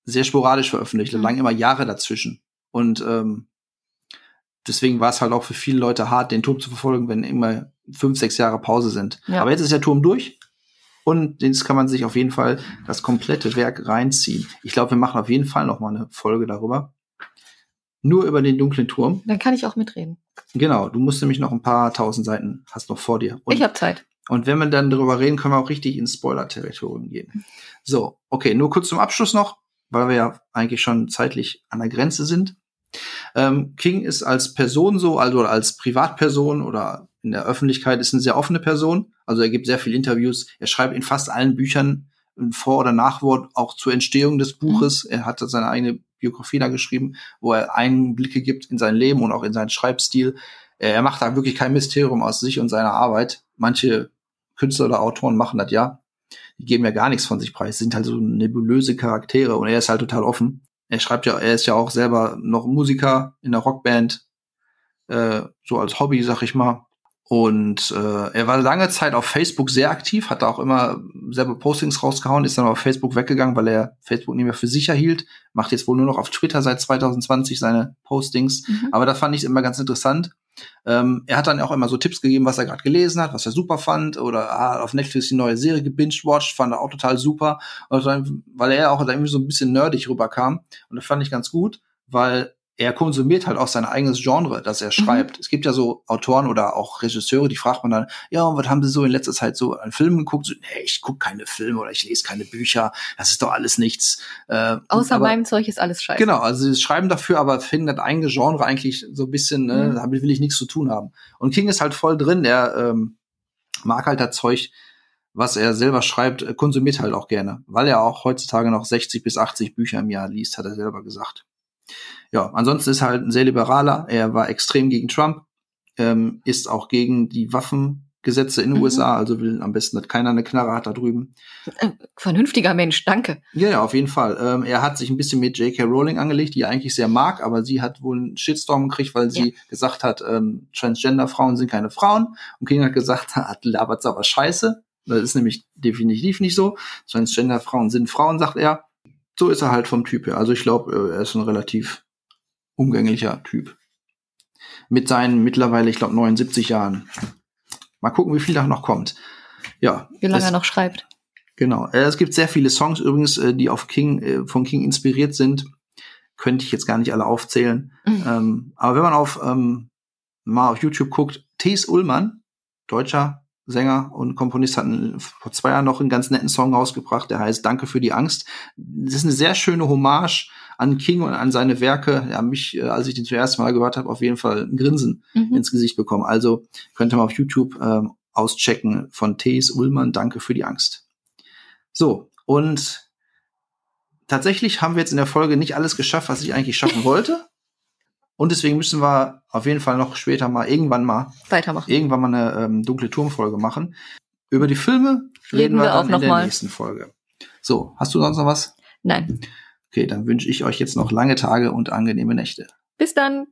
sehr sporadisch veröffentlicht. Da Mhm. lagen immer Jahre dazwischen. Und ähm, deswegen war es halt auch für viele Leute hart, den Turm zu verfolgen, wenn immer fünf, sechs Jahre Pause sind. Ja. Aber jetzt ist der Turm durch. Und jetzt kann man sich auf jeden Fall das komplette Werk reinziehen. Ich glaube, wir machen auf jeden Fall noch mal eine Folge darüber. Nur über den dunklen Turm. Dann kann ich auch mitreden. Genau, du musst nämlich noch ein paar tausend Seiten hast noch vor dir. Und ich habe Zeit. und wenn wir dann darüber reden, können wir auch richtig ins Spoiler-Territorium gehen. So, okay, nur kurz zum Abschluss noch, weil wir ja eigentlich schon zeitlich an der Grenze sind. Ähm, King ist als Person so, also als Privatperson oder in der Öffentlichkeit ist eine sehr offene Person. Also er gibt sehr viele Interviews. Er schreibt in fast allen Büchern ein Vor- oder Nachwort auch zur Entstehung des Buches. Er hat seine eigene Biografie da geschrieben, wo er Einblicke gibt in sein Leben und auch in seinen Schreibstil. Er macht da wirklich kein Mysterium aus sich und seiner Arbeit. Manche Künstler oder Autoren machen das ja. Die geben ja gar nichts von sich preis, sind halt so nebulöse Charaktere und er ist halt total offen. Er schreibt ja, er ist ja auch selber noch Musiker in der Rockband, äh, so als Hobby, sag ich mal. Und äh, er war lange Zeit auf Facebook sehr aktiv, hat da auch immer selber Postings rausgehauen, ist dann auf Facebook weggegangen, weil er Facebook nicht mehr für sicher hielt. Macht jetzt wohl nur noch auf Twitter seit 2020 seine Postings. Mhm. Aber da fand ich es immer ganz interessant. Ähm, er hat dann auch immer so Tipps gegeben, was er gerade gelesen hat, was er super fand. Oder ah, auf Netflix die neue Serie gebinged-watched, fand er auch total super. Dann, weil er auch da irgendwie so ein bisschen nerdig rüberkam. Und das fand ich ganz gut, weil er konsumiert halt auch sein eigenes Genre, das er mhm. schreibt. Mhm. Es gibt ja so Autoren oder auch Regisseure, die fragt man dann, ja, und was haben sie so in letzter Zeit so an Filmen geguckt? So, nee, ich gucke keine Filme oder ich lese keine Bücher, das ist doch alles nichts. Äh, Außer aber, meinem Zeug ist alles scheiße. Genau, also sie schreiben dafür, aber finden das eigene Genre eigentlich so ein bisschen, ne, mhm. damit will ich nichts zu tun haben. Und King ist halt voll drin, er ähm, mag halt das Zeug, was er selber schreibt, äh, konsumiert halt auch gerne, weil er auch heutzutage noch 60 bis 80 Bücher im Jahr liest, hat er selber gesagt ja, ansonsten ist er halt ein sehr liberaler. Er war extrem gegen Trump, ähm, ist auch gegen die Waffengesetze in den mhm. USA, also will am besten, dass keiner eine Knarre hat da drüben. Äh, vernünftiger Mensch, danke. Ja, ja, auf jeden Fall. Ähm, er hat sich ein bisschen mit J.K. Rowling angelegt, die er eigentlich sehr mag, aber sie hat wohl einen Shitstorm gekriegt, weil sie ja. gesagt hat, ähm, Transgender-Frauen sind keine Frauen. Und King hat gesagt, hat *laughs* labert aber scheiße. Das ist nämlich definitiv nicht so. Transgender-Frauen sind Frauen, sagt er. So ist er halt vom Typ her. Also ich glaube, er ist ein relativ umgänglicher Typ. Mit seinen mittlerweile, ich glaube, 79 Jahren. Mal gucken, wie viel da noch kommt. Ja. Wie lange es, er noch schreibt. Genau. Äh, es gibt sehr viele Songs übrigens, äh, die auf King, äh, von King inspiriert sind. Könnte ich jetzt gar nicht alle aufzählen. Mhm. Ähm, aber wenn man auf ähm, mal auf YouTube guckt, Thies Ullmann, deutscher Sänger und Komponist, hat vor zwei Jahren noch einen ganz netten Song rausgebracht, der heißt Danke für die Angst. Das ist eine sehr schöne Hommage an King und an seine Werke, ja, mich, äh, als ich den zuerst mal gehört habe, auf jeden Fall ein Grinsen mhm. ins Gesicht bekommen. Also könnt ihr mal auf YouTube ähm, auschecken von Thees Ullmann, Danke für die Angst. So, und tatsächlich haben wir jetzt in der Folge nicht alles geschafft, was ich eigentlich schaffen *laughs* wollte. Und deswegen müssen wir auf jeden Fall noch später mal irgendwann mal weitermachen. Irgendwann mal eine ähm, dunkle Turmfolge machen. Über die Filme reden, reden wir, wir dann in der mal. nächsten Folge. So, hast du sonst noch was? Nein. Okay, dann wünsche ich euch jetzt noch lange Tage und angenehme Nächte. Bis dann.